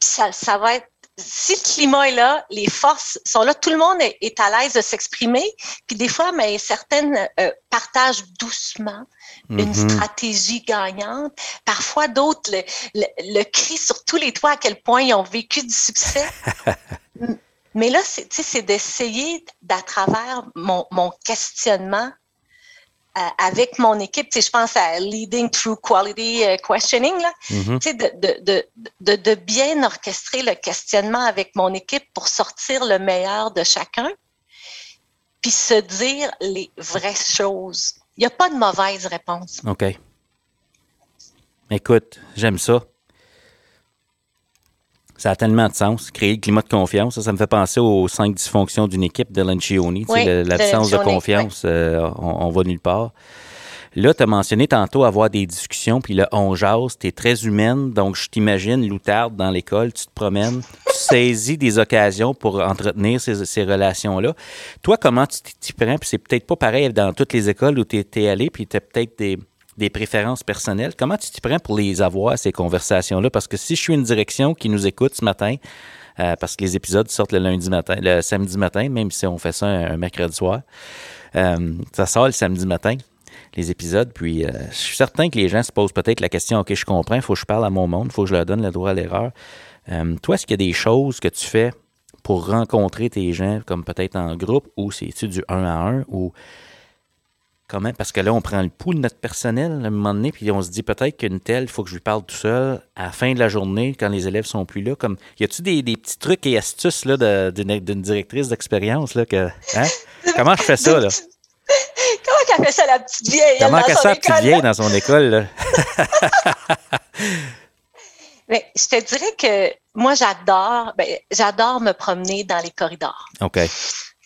ça va être si le climat est là, les forces sont là, tout le monde est, à l'aise de s'exprimer. Puis des fois, mais certaines euh, partagent doucement une Mhm. stratégie gagnante. Parfois, d'autres le, le, le crient sur tous les toits à quel point ils ont vécu du succès. Mais là, c'est d'essayer d'à travers mon, mon questionnement avec mon équipe, je pense à Leading Through Quality euh, Questioning, là, sais, de, de, de, de, de bien orchestrer le questionnement avec mon équipe pour sortir le meilleur de chacun, puis se dire les vraies choses. Il n'y a pas de mauvaise réponse. OK. Écoute, j'aime ça. Ça a tellement de sens. Créer le climat de confiance, ça, ça me fait penser aux cinq dysfonctions d'une équipe de sais, Oui, de L'absence de Lencioni, confiance, euh, on, on va nulle part. Là, tu as mentionné tantôt avoir des discussions, puis le on jase, tu es très humaine, donc je t'imagine, loutarde dans l'école, tu te promènes, tu saisis des occasions pour entretenir ces, ces relations-là. Toi, comment tu t'y- prends? Puis c'est peut-être pas pareil dans toutes les écoles où tu es, allé, puis tu as peut-être des, des préférences personnelles. Comment tu t'y prends pour les avoir, ces conversations-là? Parce que si je suis une direction qui nous écoute ce matin, euh, parce que les épisodes sortent le samedi matin, même si on fait ça un, mercredi soir. Euh, ça sort le samedi matin, les épisodes. Puis euh, je suis certain que les gens se posent peut-être la question OK, je comprends, il faut que je parle à mon monde, il faut que je leur donne le droit à l'erreur. toi, est-ce qu'il y a des choses que tu fais pour rencontrer tes gens, comme peut-être en groupe, ou c'est-tu du un à un, ou Comment? Parce que là, on prend le pouls de notre personnel à un moment donné, puis on se dit peut-être qu'une telle, il faut que je lui parle tout seul à la fin de la journée, quand les élèves sont plus là. Comme, y a-tu des, des, petits trucs et astuces là, d'une, directrice d'expérience? Là, que, hein? Comment je fais ça? Là? Comment qu'elle fait ça, la petite vieille? Comment qu'elle fait la petite vieille dans son école? Là? Mais je te dirais que moi, j'adore, ben, j'adore me promener dans les corridors. OK.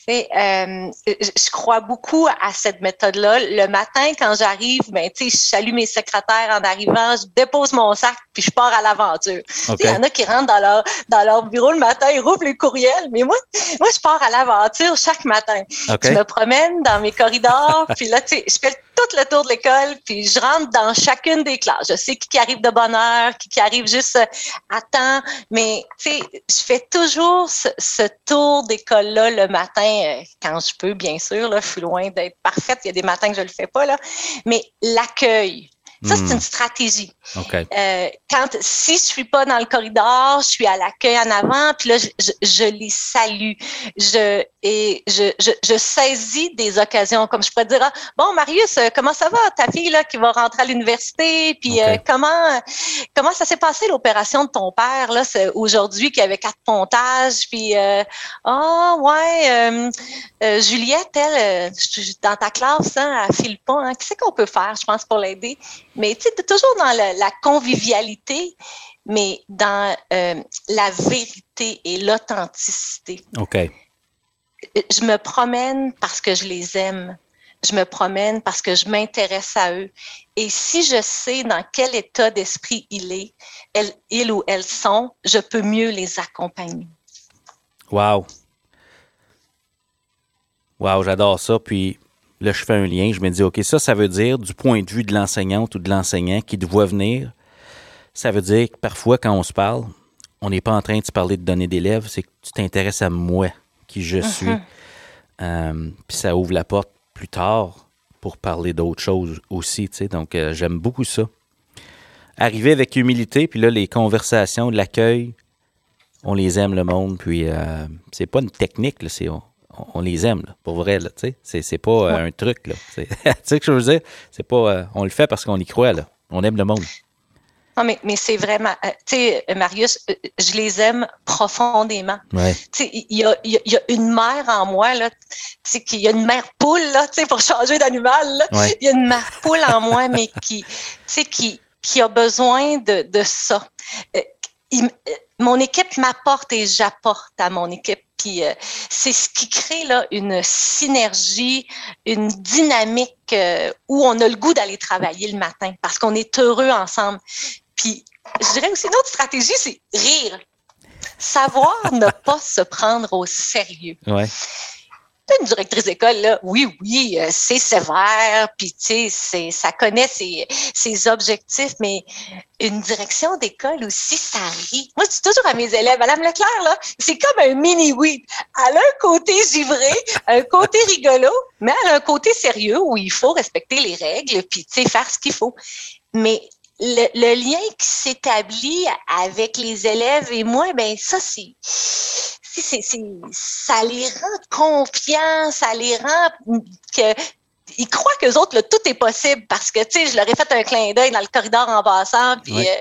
Euh, je crois beaucoup à cette méthode-là. Le matin, quand j'arrive, ben, je salue mes secrétaires en arrivant, je dépose mon sac, puis je pars à l'aventure. Il y en a qui rentrent dans leur, dans leur bureau le matin, ils rouvrent les courriels, mais moi, moi je pars à l'aventure chaque matin. Je me promène dans mes corridors, puis là, je fais tout le tour de l'école, puis je rentre dans chacune des classes. Je sais qui, arrive de bonne heure, qui, qui arrive juste à temps, mais je fais toujours ce, ce tour d'école-là le matin euh, quand je peux, bien sûr. Là, je suis loin d'être parfaite. Il y a des matins que je ne le fais pas. Là. Mais l'accueil, ça, c'est hmm. une stratégie. Euh, quand, si je suis pas dans le corridor, je suis à l'accueil en avant, puis là, je, je, les salue. Je, et je, je, je, saisis des occasions, comme je pourrais dire, ah, bon, Marius, euh, comment ça va, ta fille là, qui va rentrer à l'université, puis euh, comment comment ça s'est passé l'opération de ton père là, aujourd'hui, qui avait quatre pontages, puis ah oh, ouais, Juliette, elle, dans ta classe, hein, elle file pas, hein, qu'est-ce qu'on peut faire, je pense, pour l'aider? Mais tu sais, toujours dans la, convivialité, mais dans euh, la vérité et l'authenticité. OK. Je me promène parce que je les aime. Je me promène parce que je m'intéresse à eux. Et si je sais dans quel état d'esprit il est, elle, ils ou elles sont, je peux mieux les accompagner. Wow. Wow, j'adore ça. Puis Là, je fais un lien, je me dis, OK, ça, ça veut dire, du point de vue de l'enseignante ou de l'enseignant qui te voit venir, ça veut dire que parfois, quand on se parle, on n'est pas en train de se parler de donner d'élèves, c'est que tu t'intéresses à moi, qui je suis. Uh-huh. Euh, puis ça ouvre la porte plus tard pour parler d'autres choses aussi, tu sais. Donc, euh, j'aime beaucoup ça. Arriver avec humilité, puis là, les conversations, l'accueil, on les aime, le monde. Puis, euh, c'est pas une technique, là, c'est on, les aime, pour vrai, là, sais. C'est, pas euh, un truc, là. tu sais ce que je veux dire? C'est pas, euh, on le fait parce qu'on y croit, là. On aime le monde. Non, mais, mais c'est vraiment, euh, tu sais, Marius, je les aime profondément. Ouais. Tu sais, il y a, y a, une mère en moi, là, tu sais, qu'il y a une mère poule, là, tu sais, pour changer d'animal. Il y a une mère poule en moi, mais qui, tu sais, qui, qui a besoin de, de ça. mon équipe m'apporte et j'apporte à mon équipe. Euh, c'est ce qui crée là une synergie, une dynamique euh, où on a le goût d'aller travailler le matin parce qu'on est heureux ensemble. Puis je dirais aussi une autre stratégie, c'est rire. Savoir ne pas se prendre au sérieux. Une directrice d'école, là, oui, oui, euh, c'est sévère, puis tu sais, ça connaît ses, objectifs, mais une direction d'école aussi, ça rit. Moi, je dis toujours à mes élèves, Madame Leclerc, là, c'est comme un mini-weed. Elle a un côté givré, un côté rigolo, mais elle a un côté sérieux où il faut respecter les règles, puis tu sais, faire ce qu'il faut. Mais le, le, lien qui s'établit avec les élèves et moi, ben ça, c'est ça les rend confiants, ça les rend que ils croient que autres, tout est possible parce que, tu sais, je leur ai fait un clin d'œil dans le corridor en passant, puis, euh,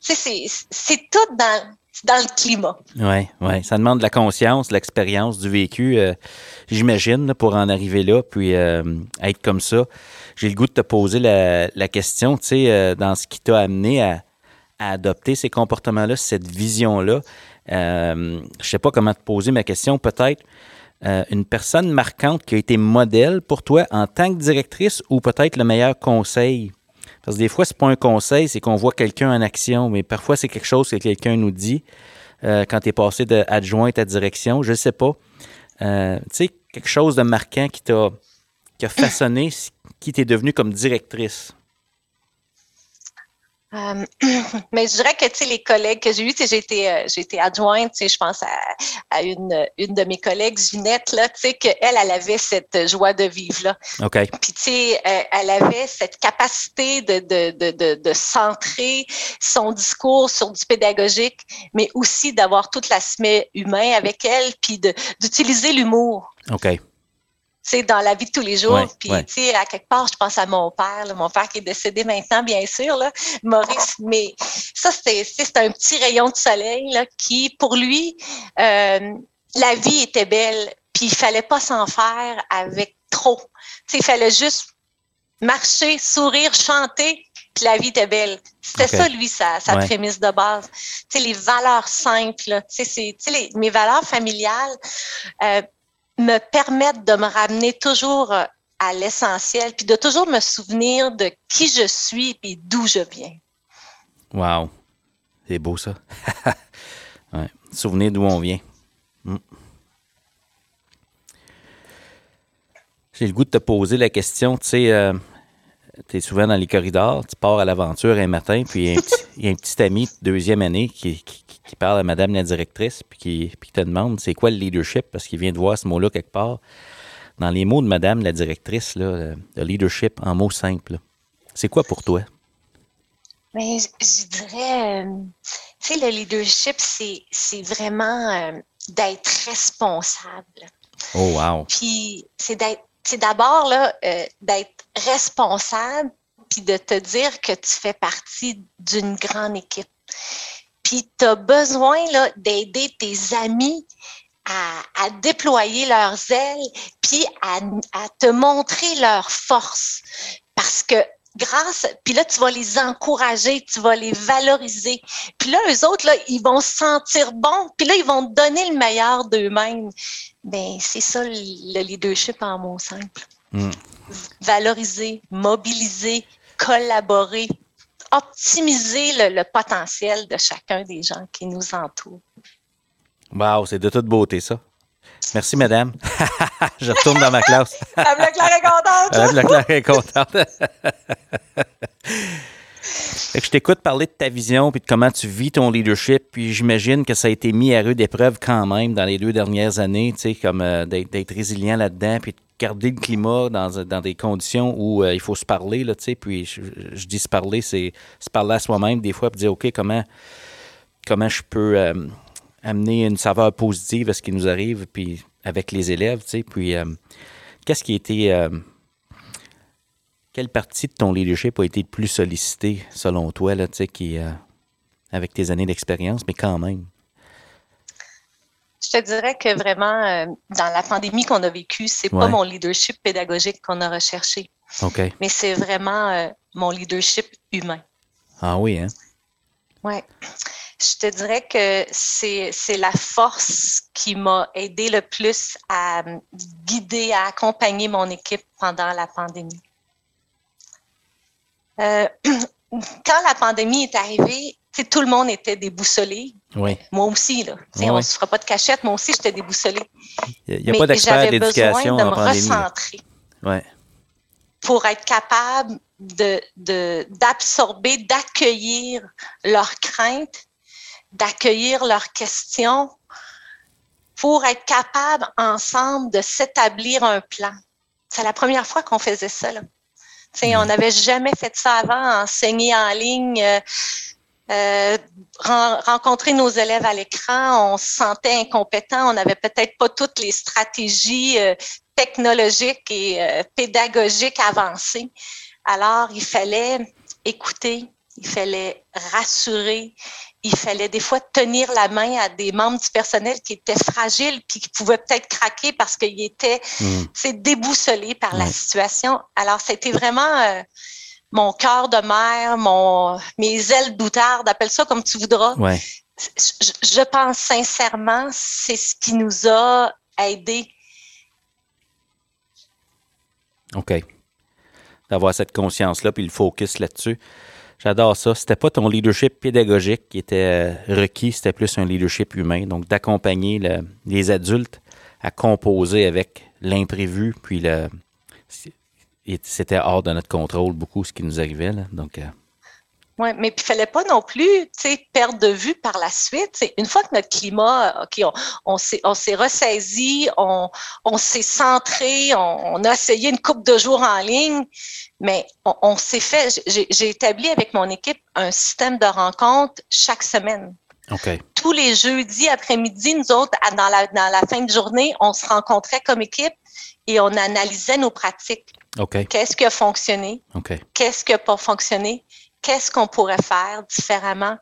tu sais, c'est tout dans, dans le climat. Oui, oui. Ça demande de la conscience, de l'expérience, du vécu, euh, j'imagine, pour en arriver là, puis euh, être comme ça. J'ai le goût de te poser la, la question, tu sais, dans ce qui t'a amené à, à adopter ces comportements-là, cette vision-là. Euh, je ne sais pas comment te poser ma question, peut-être euh, une personne marquante qui a été modèle pour toi en tant que directrice ou peut-être le meilleur conseil? Parce que des fois, ce n'est pas un conseil, c'est qu'on voit quelqu'un en action, mais parfois, c'est quelque chose que quelqu'un nous dit euh, quand tu es passé d'adjointe à direction, je ne sais pas. tu sais, quelque chose de marquant qui t'a qui a façonné, qui t'est devenu comme directrice. Euh, mais je dirais que tu sais, les collègues que j'ai eus, j'ai été, euh, j'ai été adjointe, je pense à, à, une, une de mes collègues, Ginette, là, tu sais, qu'elle, elle avait cette joie de vivre-là. OK. Puis, tu sais, elle avait cette capacité de, de, de, de, de centrer son discours sur du pédagogique, mais aussi d'avoir tout l'aspect humain avec elle, puis d'utiliser l'humour. OK sais, dans la vie de tous les jours. puis, tu sais, à quelque part, je pense à mon père, mon père qui est décédé maintenant, bien sûr, là, Maurice. Mais ça, c'est un petit rayon de soleil là, qui, pour lui, euh, la vie était belle. Puis, il fallait pas s'en faire avec trop. Tu sais, il fallait juste marcher, sourire, chanter, puis la vie était belle. C'était ça, lui, sa, sa prémisse de base. Tu sais, les valeurs simples, tu sais, mes valeurs familiales, euh, me permettent de me ramener toujours euh, à l'essentiel, puis de toujours me souvenir de qui je suis et d'où je viens. Wow. C'est beau ça. Souvenir d'où on vient. Hmm. J'ai le goût de te poser la question, tu sais, euh, tu es souvent dans les corridors, tu pars à l'aventure un matin, puis il y, a un petit ami de deuxième année qui, qui parle à madame la directrice, puis qui, puis te demande c'est quoi le leadership, parce qu'il vient de voir ce mot-là quelque part. Dans les mots de madame la directrice, là, le leadership en mots simples, c'est quoi pour toi? Mais je, dirais, euh, tu sais, le leadership, c'est vraiment euh, d'être responsable. Oh, wow. Puis, c'est d'être, c'est d'abord là, euh, d'être responsable, puis de te dire que tu fais partie d'une grande équipe puis tu as besoin d'aider tes amis à, déployer leurs ailes, puis à, te montrer leur force. Parce que grâce, puis là, tu vas les encourager, tu vas les valoriser. Puis là, eux autres, là, ils vont se sentir bons, puis là, ils vont te donner le meilleur d'eux-mêmes. Bien, c'est ça le leadership en mots simples. Hmm. Valoriser, mobiliser, collaborer, optimiser le, potentiel de chacun des gens qui nous entourent. Wow, c'est de toute beauté, ça. Merci, madame. je retourne dans ma classe. Madame Leclerc est contente. Madame Leclerc est contente. je t'écoute parler de ta vision puis de comment tu vis ton leadership. Puis j'imagine que ça a été mis à rude épreuve quand même dans les deux dernières années, tu sais, comme euh, d'être résilient là-dedans puis garder le climat dans, dans des conditions où euh, il faut se parler, là, tu sais. Puis je, dis se parler, c'est se parler à soi-même des fois, puis dire, OK, comment, comment je peux euh, amener une saveur positive à ce qui nous arrive, puis avec les élèves, tu sais. Puis euh, qu'est-ce qui a été... quelle partie de ton leadership a été le plus sollicité, selon toi, là, tu sais, qui, avec tes années d'expérience, mais quand même? Je te dirais que vraiment, euh, dans la pandémie qu'on a vécue, c'est pas mon leadership pédagogique qu'on a recherché. Mais c'est vraiment euh, mon leadership humain. Ah oui, hein? Oui. Je te dirais que c'est la force qui m'a aidé le plus à guider, à accompagner mon équipe pendant la pandémie. Euh, quand la pandémie est arrivée, tout le monde était déboussolé. Oui. Moi aussi, là. on ne se fera pas de cachette. Moi aussi, j'étais déboussolée. Il n'y a, pas d'expert d'éducation de me recentrer. Ouais. Pour être capable d'absorber, de, d'accueillir leurs craintes, d'accueillir leurs questions, pour être capable ensemble de s'établir un plan. C'est la première fois qu'on faisait ça. Là. On n'avait jamais fait ça avant, enseigner en ligne. Euh, euh, rencontrer nos élèves à l'écran, on se sentait incompétent, on n'avait peut-être pas toutes les stratégies euh, technologiques et pédagogiques avancées. Alors, il fallait écouter, il fallait rassurer, il fallait des fois tenir la main à des membres du personnel qui étaient fragiles puis qui pouvaient peut-être craquer parce qu'ils étaient mmh. déboussolés par la situation. Alors, c'était vraiment mon cœur de mère, mon, mes ailes doutardes, appelle ça comme tu voudras. Ouais. Je, pense sincèrement, c'est ce qui nous a aidés. OK. D'avoir cette conscience-là, puis le focus là-dessus. J'adore ça. C'était pas ton leadership pédagogique qui était euh, requis, c'était plus un leadership humain. Donc, d'accompagner les adultes à composer avec l'imprévu, puis le, c'était hors de notre contrôle beaucoup ce qui nous arrivait. Donc, euh, Oui, mais il ne fallait pas non plus perdre de vue par la suite. une fois que notre climat, on, on s'est ressaisi, on, on s'est centré, on, a essayé une coupe de jours en ligne, mais on, s'est fait, j'ai établi avec mon équipe un système de rencontres chaque semaine. Okay. Tous les jeudis après-midi, nous autres, dans la, dans la fin de journée, on se rencontrait comme équipe et on analysait nos pratiques. Qu'est-ce qui a fonctionné? Qu'est-ce qui n'a pas fonctionné? Qu'est-ce qu'on pourrait faire différemment?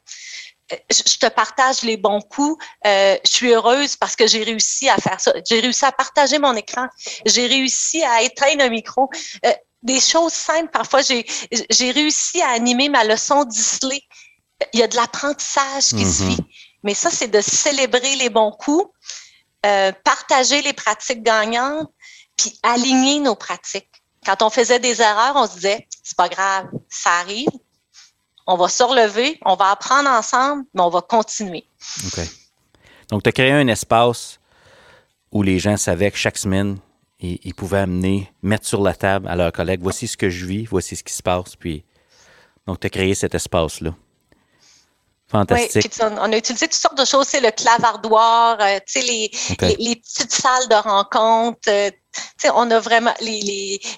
Euh, je te partage les bons coups. Euh, je suis heureuse parce que j'ai réussi à faire ça. J'ai réussi à partager mon écran. J'ai réussi à éteindre un micro. Euh, des choses simples. Parfois, j'ai réussi à animer ma leçon d'isley. Il y a de l'apprentissage qui se mm-hmm. vit. Mais ça, c'est de célébrer les bons coups, partager les pratiques gagnantes, puis aligner nos pratiques. Quand on faisait des erreurs, on se disait, c'est pas grave, ça arrive. On va se relever, on va apprendre ensemble, mais on va continuer. OK. Donc, tu as créé un espace où les gens savaient que chaque semaine, ils, pouvaient amener, mettre sur la table à leurs collègues, voici ce que je vis, voici ce qui se passe. Puis, donc, tu as créé cet espace-là. Fantastique. Oui, on, a utilisé toutes sortes de choses, c'est le clavardoir, euh, les, les, petites salles de rencontre, euh, on a vraiment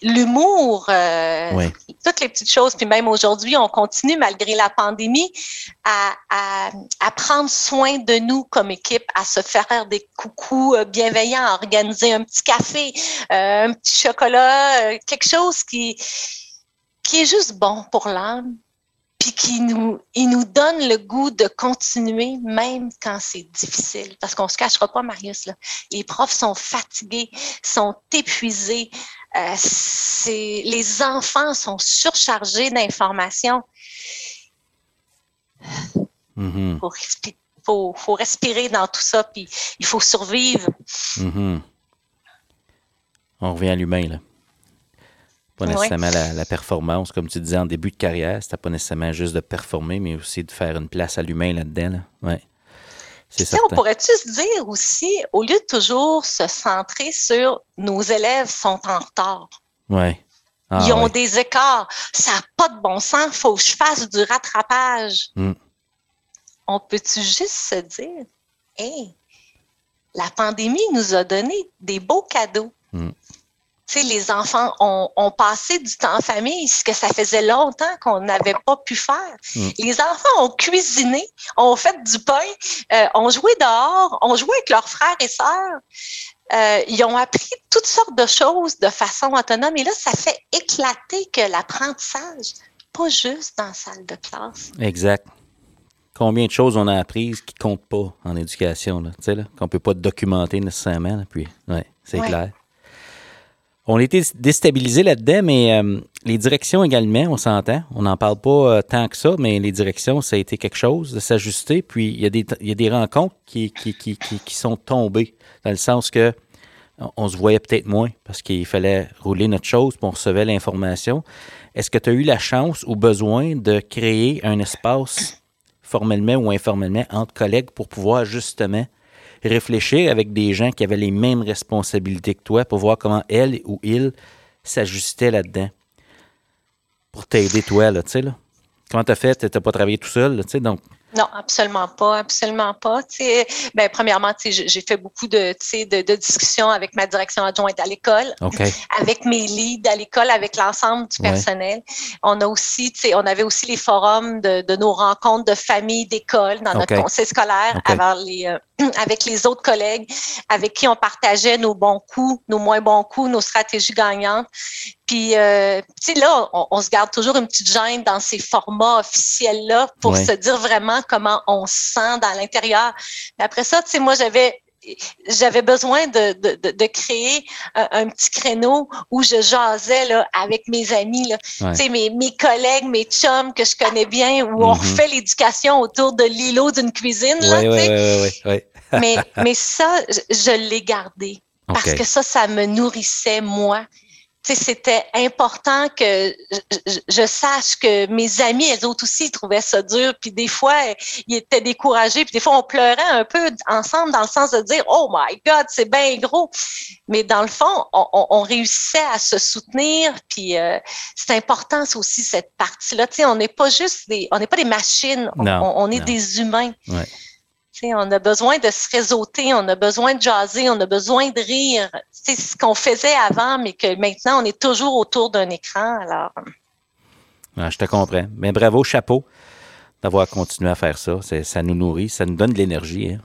l'humour, euh, toutes les petites choses. Puis même aujourd'hui, on continue, malgré la pandémie, à, prendre soin de nous comme équipe, à se faire des coucous euh, bienveillants, à organiser un petit café, un petit chocolat, quelque chose qui, qui est juste bon pour l'âme puis qui nous, il nous donne le goût de continuer même quand c'est difficile. Parce qu'on se cachera pas, Marius, là. Les profs sont fatigués, sont épuisés. Euh, les enfants sont surchargés d'informations. Il faut, faut, respirer dans tout ça, puis il faut survivre. Mm-hmm. On revient à l'humain, là. Pas nécessairement la, performance, comme tu disais en début de carrière, c'était pas nécessairement juste de performer, mais aussi de faire une place à l'humain là-dedans. Ouais. C'est ça. On pourrait-tu se dire aussi, au lieu de toujours se centrer sur nos élèves sont en retard? Ouais. Ah, Ils ont des écarts. Ça n'a pas de bon sens. Il faut que je fasse du rattrapage. Hmm. On peut-tu juste se dire, hey, la pandémie nous a donné des beaux cadeaux. Les enfants ont, passé du temps en famille, ce que ça faisait longtemps qu'on n'avait pas pu faire. Mm. Les enfants ont cuisiné, ont fait du pain, euh, ont joué dehors, ont joué avec leurs frères et sœurs. Euh, ils ont appris toutes sortes de choses de façon autonome. Et là, ça fait éclater que l'apprentissage, pas juste dans la salle de classe. Exact. Combien de choses on a apprises qui ne comptent pas en éducation, là, là qu'on ne peut pas documenter nécessairement. puis, ouais, c'est clair. On été déstabilisé là-dedans, mais euh, les directions également, on s'entend. On n'en parle pas euh, tant que ça, mais les directions, ça a été quelque chose de s'ajuster. Puis il y, a des, rencontres qui, sont tombées, dans le sens que on se voyait peut-être moins parce qu'il fallait rouler notre chose, pour on l'information. Est-ce que tu as eu la chance ou besoin de créer un espace formellement ou informellement entre collègues pour pouvoir justement réfléchir avec des gens qui avaient les mêmes responsabilités que toi pour voir comment elle ou il s'ajustait là-dedans. Pour t'aider, toi, là, tu sais, là. Comment t'as fait? T'as pas travaillé tout seul, tu sais, donc non, absolument pas, absolument pas. ben, premièrement, j'ai fait beaucoup de, de, de, discussions avec ma direction adjointe à l'école, avec mes leads à l'école, avec l'ensemble du personnel. On a aussi, on avait aussi les forums de, de nos rencontres de famille, d'école dans notre conseil scolaire avec les, euh, avec les autres collègues avec qui on partageait nos bons coups, nos moins bons coups, nos stratégies gagnantes. Puis, euh, tu sais, là, on, se garde toujours une petite gêne dans ces formats officiels-là pour se dire vraiment comment on se sent dans l'intérieur. Après ça, tu sais, moi, j'avais j'avais besoin de, de, de, créer un, petit créneau où je jasais là, avec mes amis, là. Tu sais, mes, mes collègues, mes chums que je connais bien, où on refait mm-hmm. l'éducation autour de l'îlot d'une cuisine. Là, ouais, mais, mais ça, je, l'ai gardé. Parce que ça, ça me nourrissait, moi. C'était important que je, sache que mes amis, elles autres aussi, trouvaient ça dur. Puis des fois, ils étaient découragés. Puis des fois, on pleurait un peu ensemble dans le sens de dire, oh my God, c'est bien gros. Mais dans le fond, on, réussissait à se soutenir. Puis euh, c'est important c'est aussi cette partie-là. Tu sais, on n'est pas juste des, on n'est pas des machines. on, est des humains. Ouais on a besoin de se réseauter, on a besoin de jaser, on a besoin de rire. C'est ce qu'on faisait avant, mais que maintenant, on est toujours autour d'un écran. Alors. je te comprends. Mais bravo, chapeau d'avoir continué à faire ça. Ça nous nourrit, ça nous donne de l'énergie hein,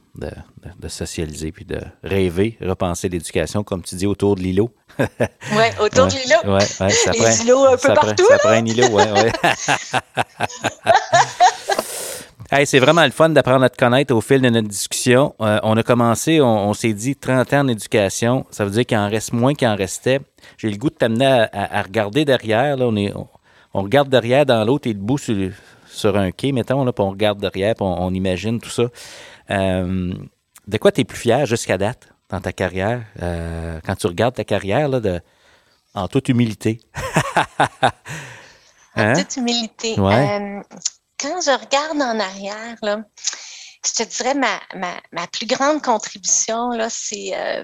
de, socialiser puis de rêver, repenser l'éducation, comme tu dis, autour de l'îlot. oui, autour de l'îlot. Ouais, ouais, Les îlots un peu partout. ça prend un îlot, oui, oui. c'est vraiment le fun d'apprendre à te connaître au fil de notre discussion. Euh, on a commencé, on, s'est dit 30 ans d'éducation. Ça veut dire qu'il en reste moins qu'il en restait. J'ai le goût de t'amener à, regarder derrière. Là, on, est, on, regarde derrière dans l'autre et debout sur, sur un quai, mettons, là, puis on regarde derrière, puis on, imagine tout ça. Euh, de quoi tu es plus fier jusqu'à date dans ta carrière? Euh, quand tu regardes ta carrière, là, de, en toute humilité. En hein? toute humilité quand je regarde en arrière, là, je te dirais ma, ma, ma plus grande contribution, là, c'est euh,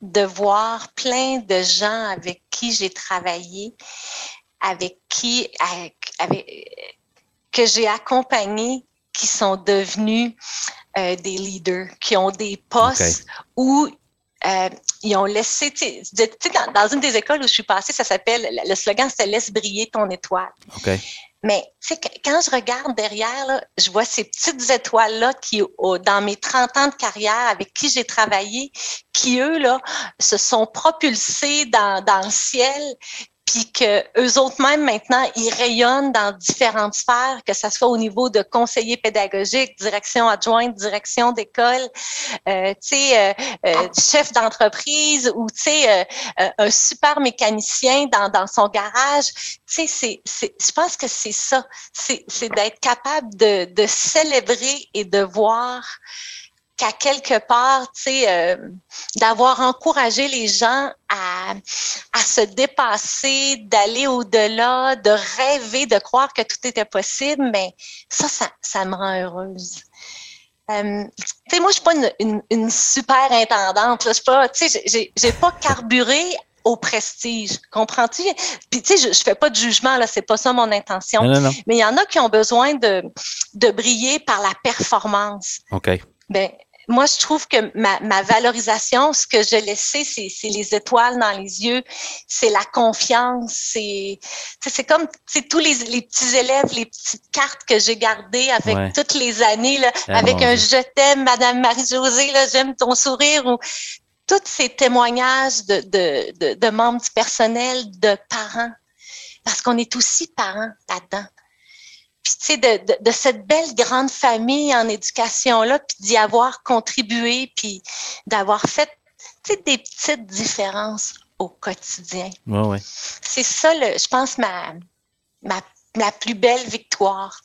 de voir plein de gens avec qui j'ai travaillé, avec qui, avec, que j'ai accompagné, qui sont devenus euh, des leaders, qui ont des postes où euh, ils ont laissé, tu sais, dans, dans, une des écoles où je suis passée, ça s'appelle, le slogan, c'était Laisse briller ton étoile. Okay. Mais quand je regarde derrière, là, je vois ces petites étoiles-là qui, dans mes 30 ans de carrière, avec qui j'ai travaillé, qui, eux, là, se sont propulsés dans, dans le ciel, puis que eux autres même maintenant ils rayonnent dans différentes sphères, que ce soit au niveau de conseiller pédagogique, direction adjointe, direction d'école, euh, tu sais, euh, euh, chef d'entreprise ou tu sais un super mécanicien dans, dans son garage. Tu sais, c'est, je pense que c'est ça, c'est, c'est d'être capable de, de célébrer et de voir qu'à quelque part, tu sais, euh, d'avoir encouragé les gens à, à se dépasser, d'aller au-delà, de rêver, de croire que tout était possible, mais ça, ça, ça me rend heureuse. Euh, tu sais, moi, je suis pas une, une, super intendante. Je suis pas, tu sais, j'ai, pas carburé au prestige. Comprends-tu? Puis, tu sais, je, je fais pas de jugement, là, c'est pas ça mon intention. Mais il y en a qui ont besoin de, de briller par la performance. OK. Ben, moi, je trouve que ma, ma valorisation, ce que je laissais, c'est les étoiles dans les yeux, c'est la confiance, c'est c'est comme tous les, les, petits élèves, les petites cartes que j'ai gardées avec toutes les années, là, ah, avec un je t'aime, Madame Marie-Josée, j'aime ton sourire, ou tous ces témoignages de, de, de, de membres du personnel, de parents, parce qu'on est aussi parents là-dedans de, de, cette belle grande famille en éducation-là, puis d'y avoir contribué, puis d'avoir fait des petites différences au quotidien. Ouais, ouais. C'est ça, le, je pense, ma, ma, la plus belle victoire,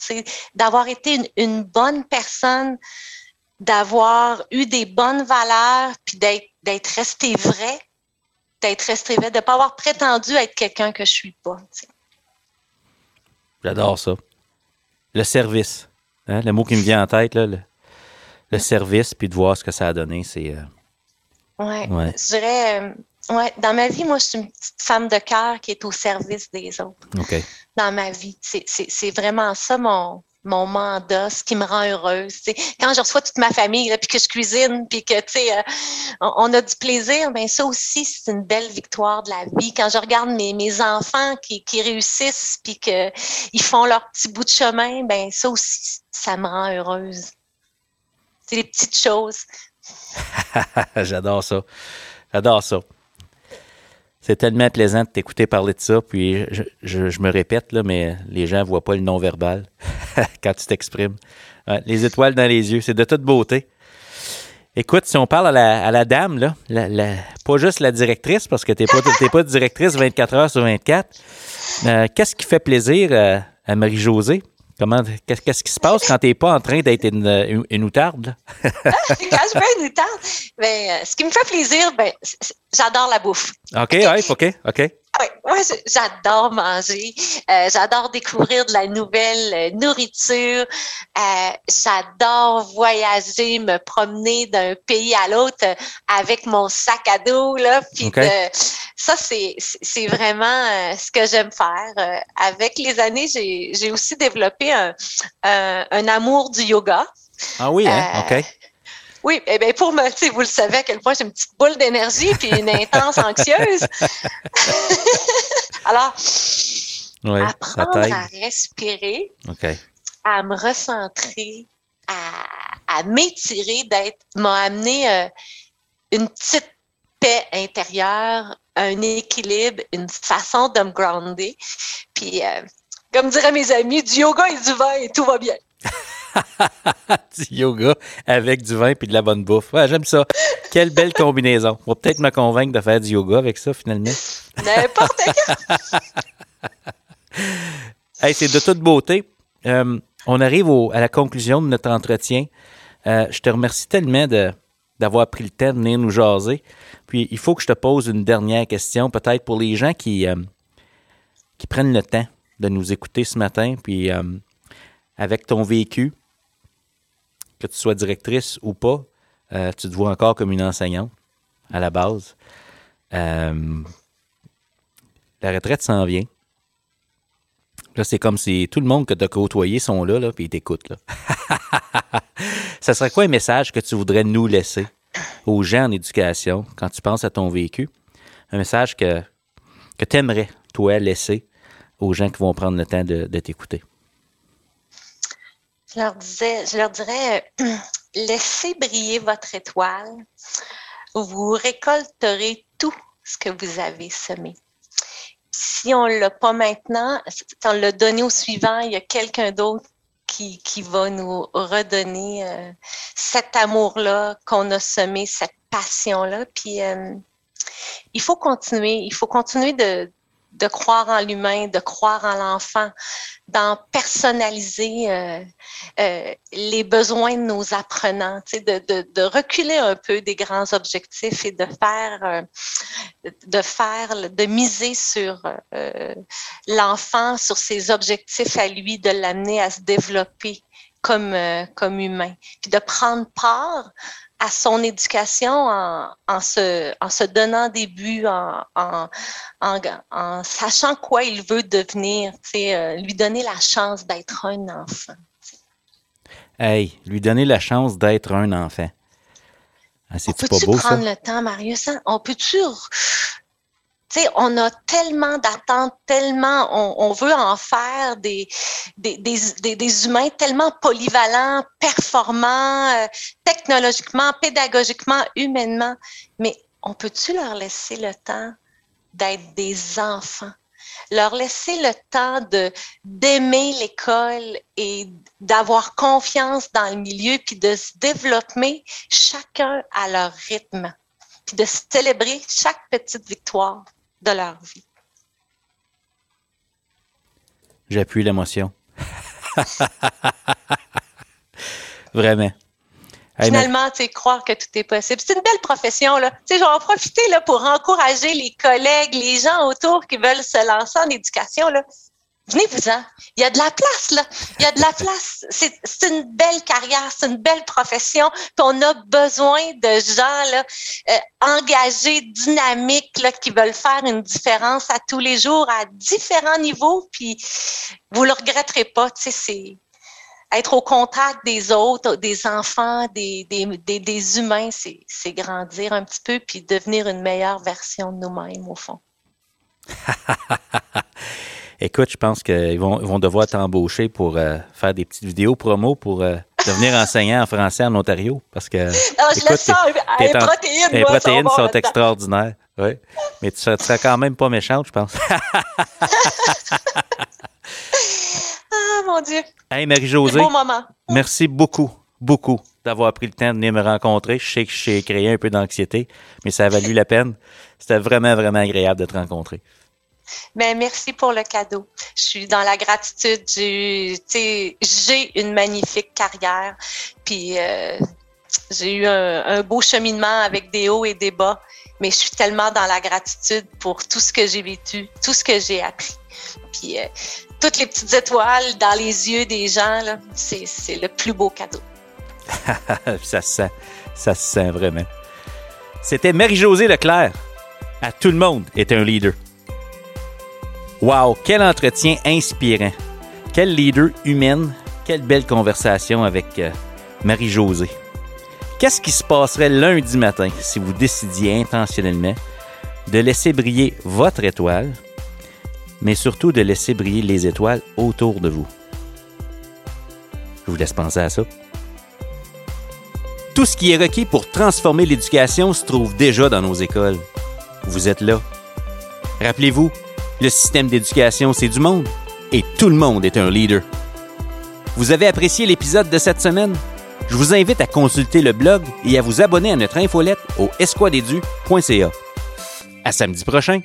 d'avoir été une, une, bonne personne, d'avoir eu des bonnes valeurs, puis d'être resté vrai, d'être resté vrai, de ne pas avoir prétendu être quelqu'un que je suis pas. J'adore ça le service. Hein, le mot qui me vient en tête, là, le, service, puis de voir ce que ça a donné, c'est. Euh, ouais, Je dirais, euh, ouais, dans ma vie, moi, je suis une petite femme de cœur qui est au service des autres. OK. Dans ma vie. C'est vraiment ça mon, mon mandat, ce qui me rend heureuse. Quand je reçois toute ma famille, puis que je cuisine, puis que euh, on, a du plaisir, ben ça aussi, c'est une belle victoire de la vie. Quand je regarde mes, mes enfants qui, qui réussissent, puis qu'ils font leur petit bout de chemin, ben ça aussi, ça me rend heureuse. C'est les petites choses. J'adore ça. J'adore ça. C'est tellement plaisant de t'écouter parler de ça. Puis je, me répète, là, mais les gens ne voient pas le non-verbal quand tu t'exprimes. les étoiles dans les yeux, c'est de toute beauté. Écoute, si on parle à la, dame, là, pas juste la directrice, parce que tu n'es pas, pas directrice 24 heures sur 24, euh, qu'est-ce qui fait plaisir euh, à Marie-Josée? Comment, qu'est-ce qui se passe quand tu n'es pas en train d'être une, une, outarde? quand je fais une outarde, ben, euh, ce qui me fait plaisir, ben, j'adore la bouffe. OK, oui, OK, OK. Oui, j'adore manger. Euh, j'adore découvrir de la nouvelle euh, nourriture. Euh, j'adore voyager, me promener d'un pays à l'autre avec mon sac à dos. Là, puis ça, c'est, c'est vraiment ce que j'aime faire. avec les années, j'ai, j'ai aussi développé un, un, un, amour du yoga. Ah oui, hein? OK. Oui, eh bien, pour me, vous le savez à quel point j'ai une petite boule d'énergie puis une intense anxieuse. Alors, apprendre à respirer, à me recentrer, à, m'étirer, d'être, m'a amené euh, une petite paix intérieure, un équilibre, une façon de me grounder. Puis, euh, comme diraient mes amis, du yoga et du vin et tout va bien. du yoga avec du vin et de la bonne bouffe. J'aime ça. Quelle belle combinaison. On va peut-être me convaincre de faire du yoga avec ça, finalement. N'importe quoi. hey, c'est de toute beauté. Euh, on arrive à la conclusion de notre entretien. Euh, je te remercie tellement d'avoir pris le temps de venir nous jaser. Puis, il faut que je te pose une dernière question, peut-être pour les gens qui, euh, qui prennent le temps de nous écouter ce matin. Puis, avec ton vécu, que tu sois directrice ou pas, euh, tu te vois encore comme une enseignante à la base. Euh, la retraite s'en vient. Là, c'est comme si tout le monde que tu as côtoyé sont là, là puis ils t'écoutent. Ça serait quoi un message que tu voudrais nous laisser aux gens en éducation quand tu penses à ton vécu? Un message que, que tu aimerais, toi, laisser aux gens qui vont prendre le temps de t'écouter. Je leur disais, je leur dirais, laissez briller votre étoile. Vous récolterez tout ce que vous avez semé. Si on ne l'a pas maintenant, on l'a donné au suivant, il y a quelqu'un d'autre qui, qui, va nous redonner euh, cet amour-là qu'on a semé, cette passion-là. Puis euh, il faut continuer, il faut continuer de, de croire en l'humain, de croire en l'enfant, d'en personnaliser euh, euh, les besoins de nos apprenants, de, de, reculer un peu des grands objectifs et de faire, euh, de faire, de miser sur l'enfant, sur ses objectifs à lui, de l'amener à se développer comme, comme humain, puis de prendre part à son éducation en, en, se, en se donnant des buts, en, en, en sachant quoi il veut devenir, euh, lui donner la chance d'être un enfant. Hey, lui donner la chance d'être un enfant. Ah, c'est pas beau, prendre le temps, Marius? Hein? On peut-tu on a tellement d'attentes, tellement on, veut en faire des des, humains tellement polyvalents, performants, euh, technologiquement, pédagogiquement, humainement. Mais on peut-tu leur laisser le temps d'être des enfants? Leur laisser le temps de d'aimer l'école et d'avoir confiance dans le milieu, puis de se développer chacun à leur rythme, puis de célébrer chaque petite victoire de leur vie. J'appuie l'émotion. Vraiment. Finalement, tu sais, croire que tout est possible. C'est une belle profession, là. Tu sais, je vais en profiter, là, pour encourager les collègues, les gens autour qui veulent se lancer en éducation, là. Venez-vous-en. Il y a de la place, là. Il y a de la place. C'est une belle carrière, c'est une belle profession. Puis on a besoin de gens là, euh, engagés, dynamiques, là, qui veulent faire une différence à tous les jours, à différents niveaux. Puis vous le regretterez pas. Tu sais, c'est être au contact des autres, des enfants, des, des, des, des humains, c'est grandir un petit peu puis devenir une meilleure version de nous-mêmes, au fond. Écoute, je pense qu'ils vont, vont devoir t'embaucher pour euh, faire des petites vidéos promo pour euh, devenir enseignant en français en Ontario. Parce que. Non, je écoute, les protéines. Les protéines sont, extraordinaires. Oui. Mais tu serais, serais, quand même pas méchante, je pense. ah, mon Dieu. Hey, Marie-Josée. Bon moment. Merci beaucoup, beaucoup d'avoir pris le temps de venir me rencontrer. Je sais que j'ai créé un peu d'anxiété, mais ça a valu la peine. C'était vraiment, vraiment agréable de te rencontrer. Merci pour le cadeau. Je suis dans la gratitude. J'ai une magnifique carrière. Puis euh, j'ai eu un, beau cheminement avec des hauts et des bas. mais je suis tellement dans la gratitude pour tout ce que j'ai vécu, tout ce que j'ai appris. Puis euh, toutes les petites étoiles dans les yeux des gens, c'est le plus beau cadeau. ça se sent, ça se sent vraiment. C'était Marie-Josée Leclerc. À tout le monde est un leader. Wow, quel entretien inspirant. Quel leader humaine. Quelle belle conversation avec euh, Marie-Josée. Qu'est-ce qui se passerait lundi matin si vous décidiez intentionnellement de laisser briller votre étoile, mais surtout de laisser briller les étoiles autour de vous? Je vous laisse penser à ça. Tout ce qui est requis pour transformer l'éducation se trouve déjà dans nos écoles. Vous êtes là. Rappelez-vous, le système d'éducation, c'est du monde et tout le monde est un leader. Vous avez apprécié l'épisode de cette semaine? Je vous invite à consulter le blog et à vous abonner à notre infolette au esquadedu.ca. À samedi prochain!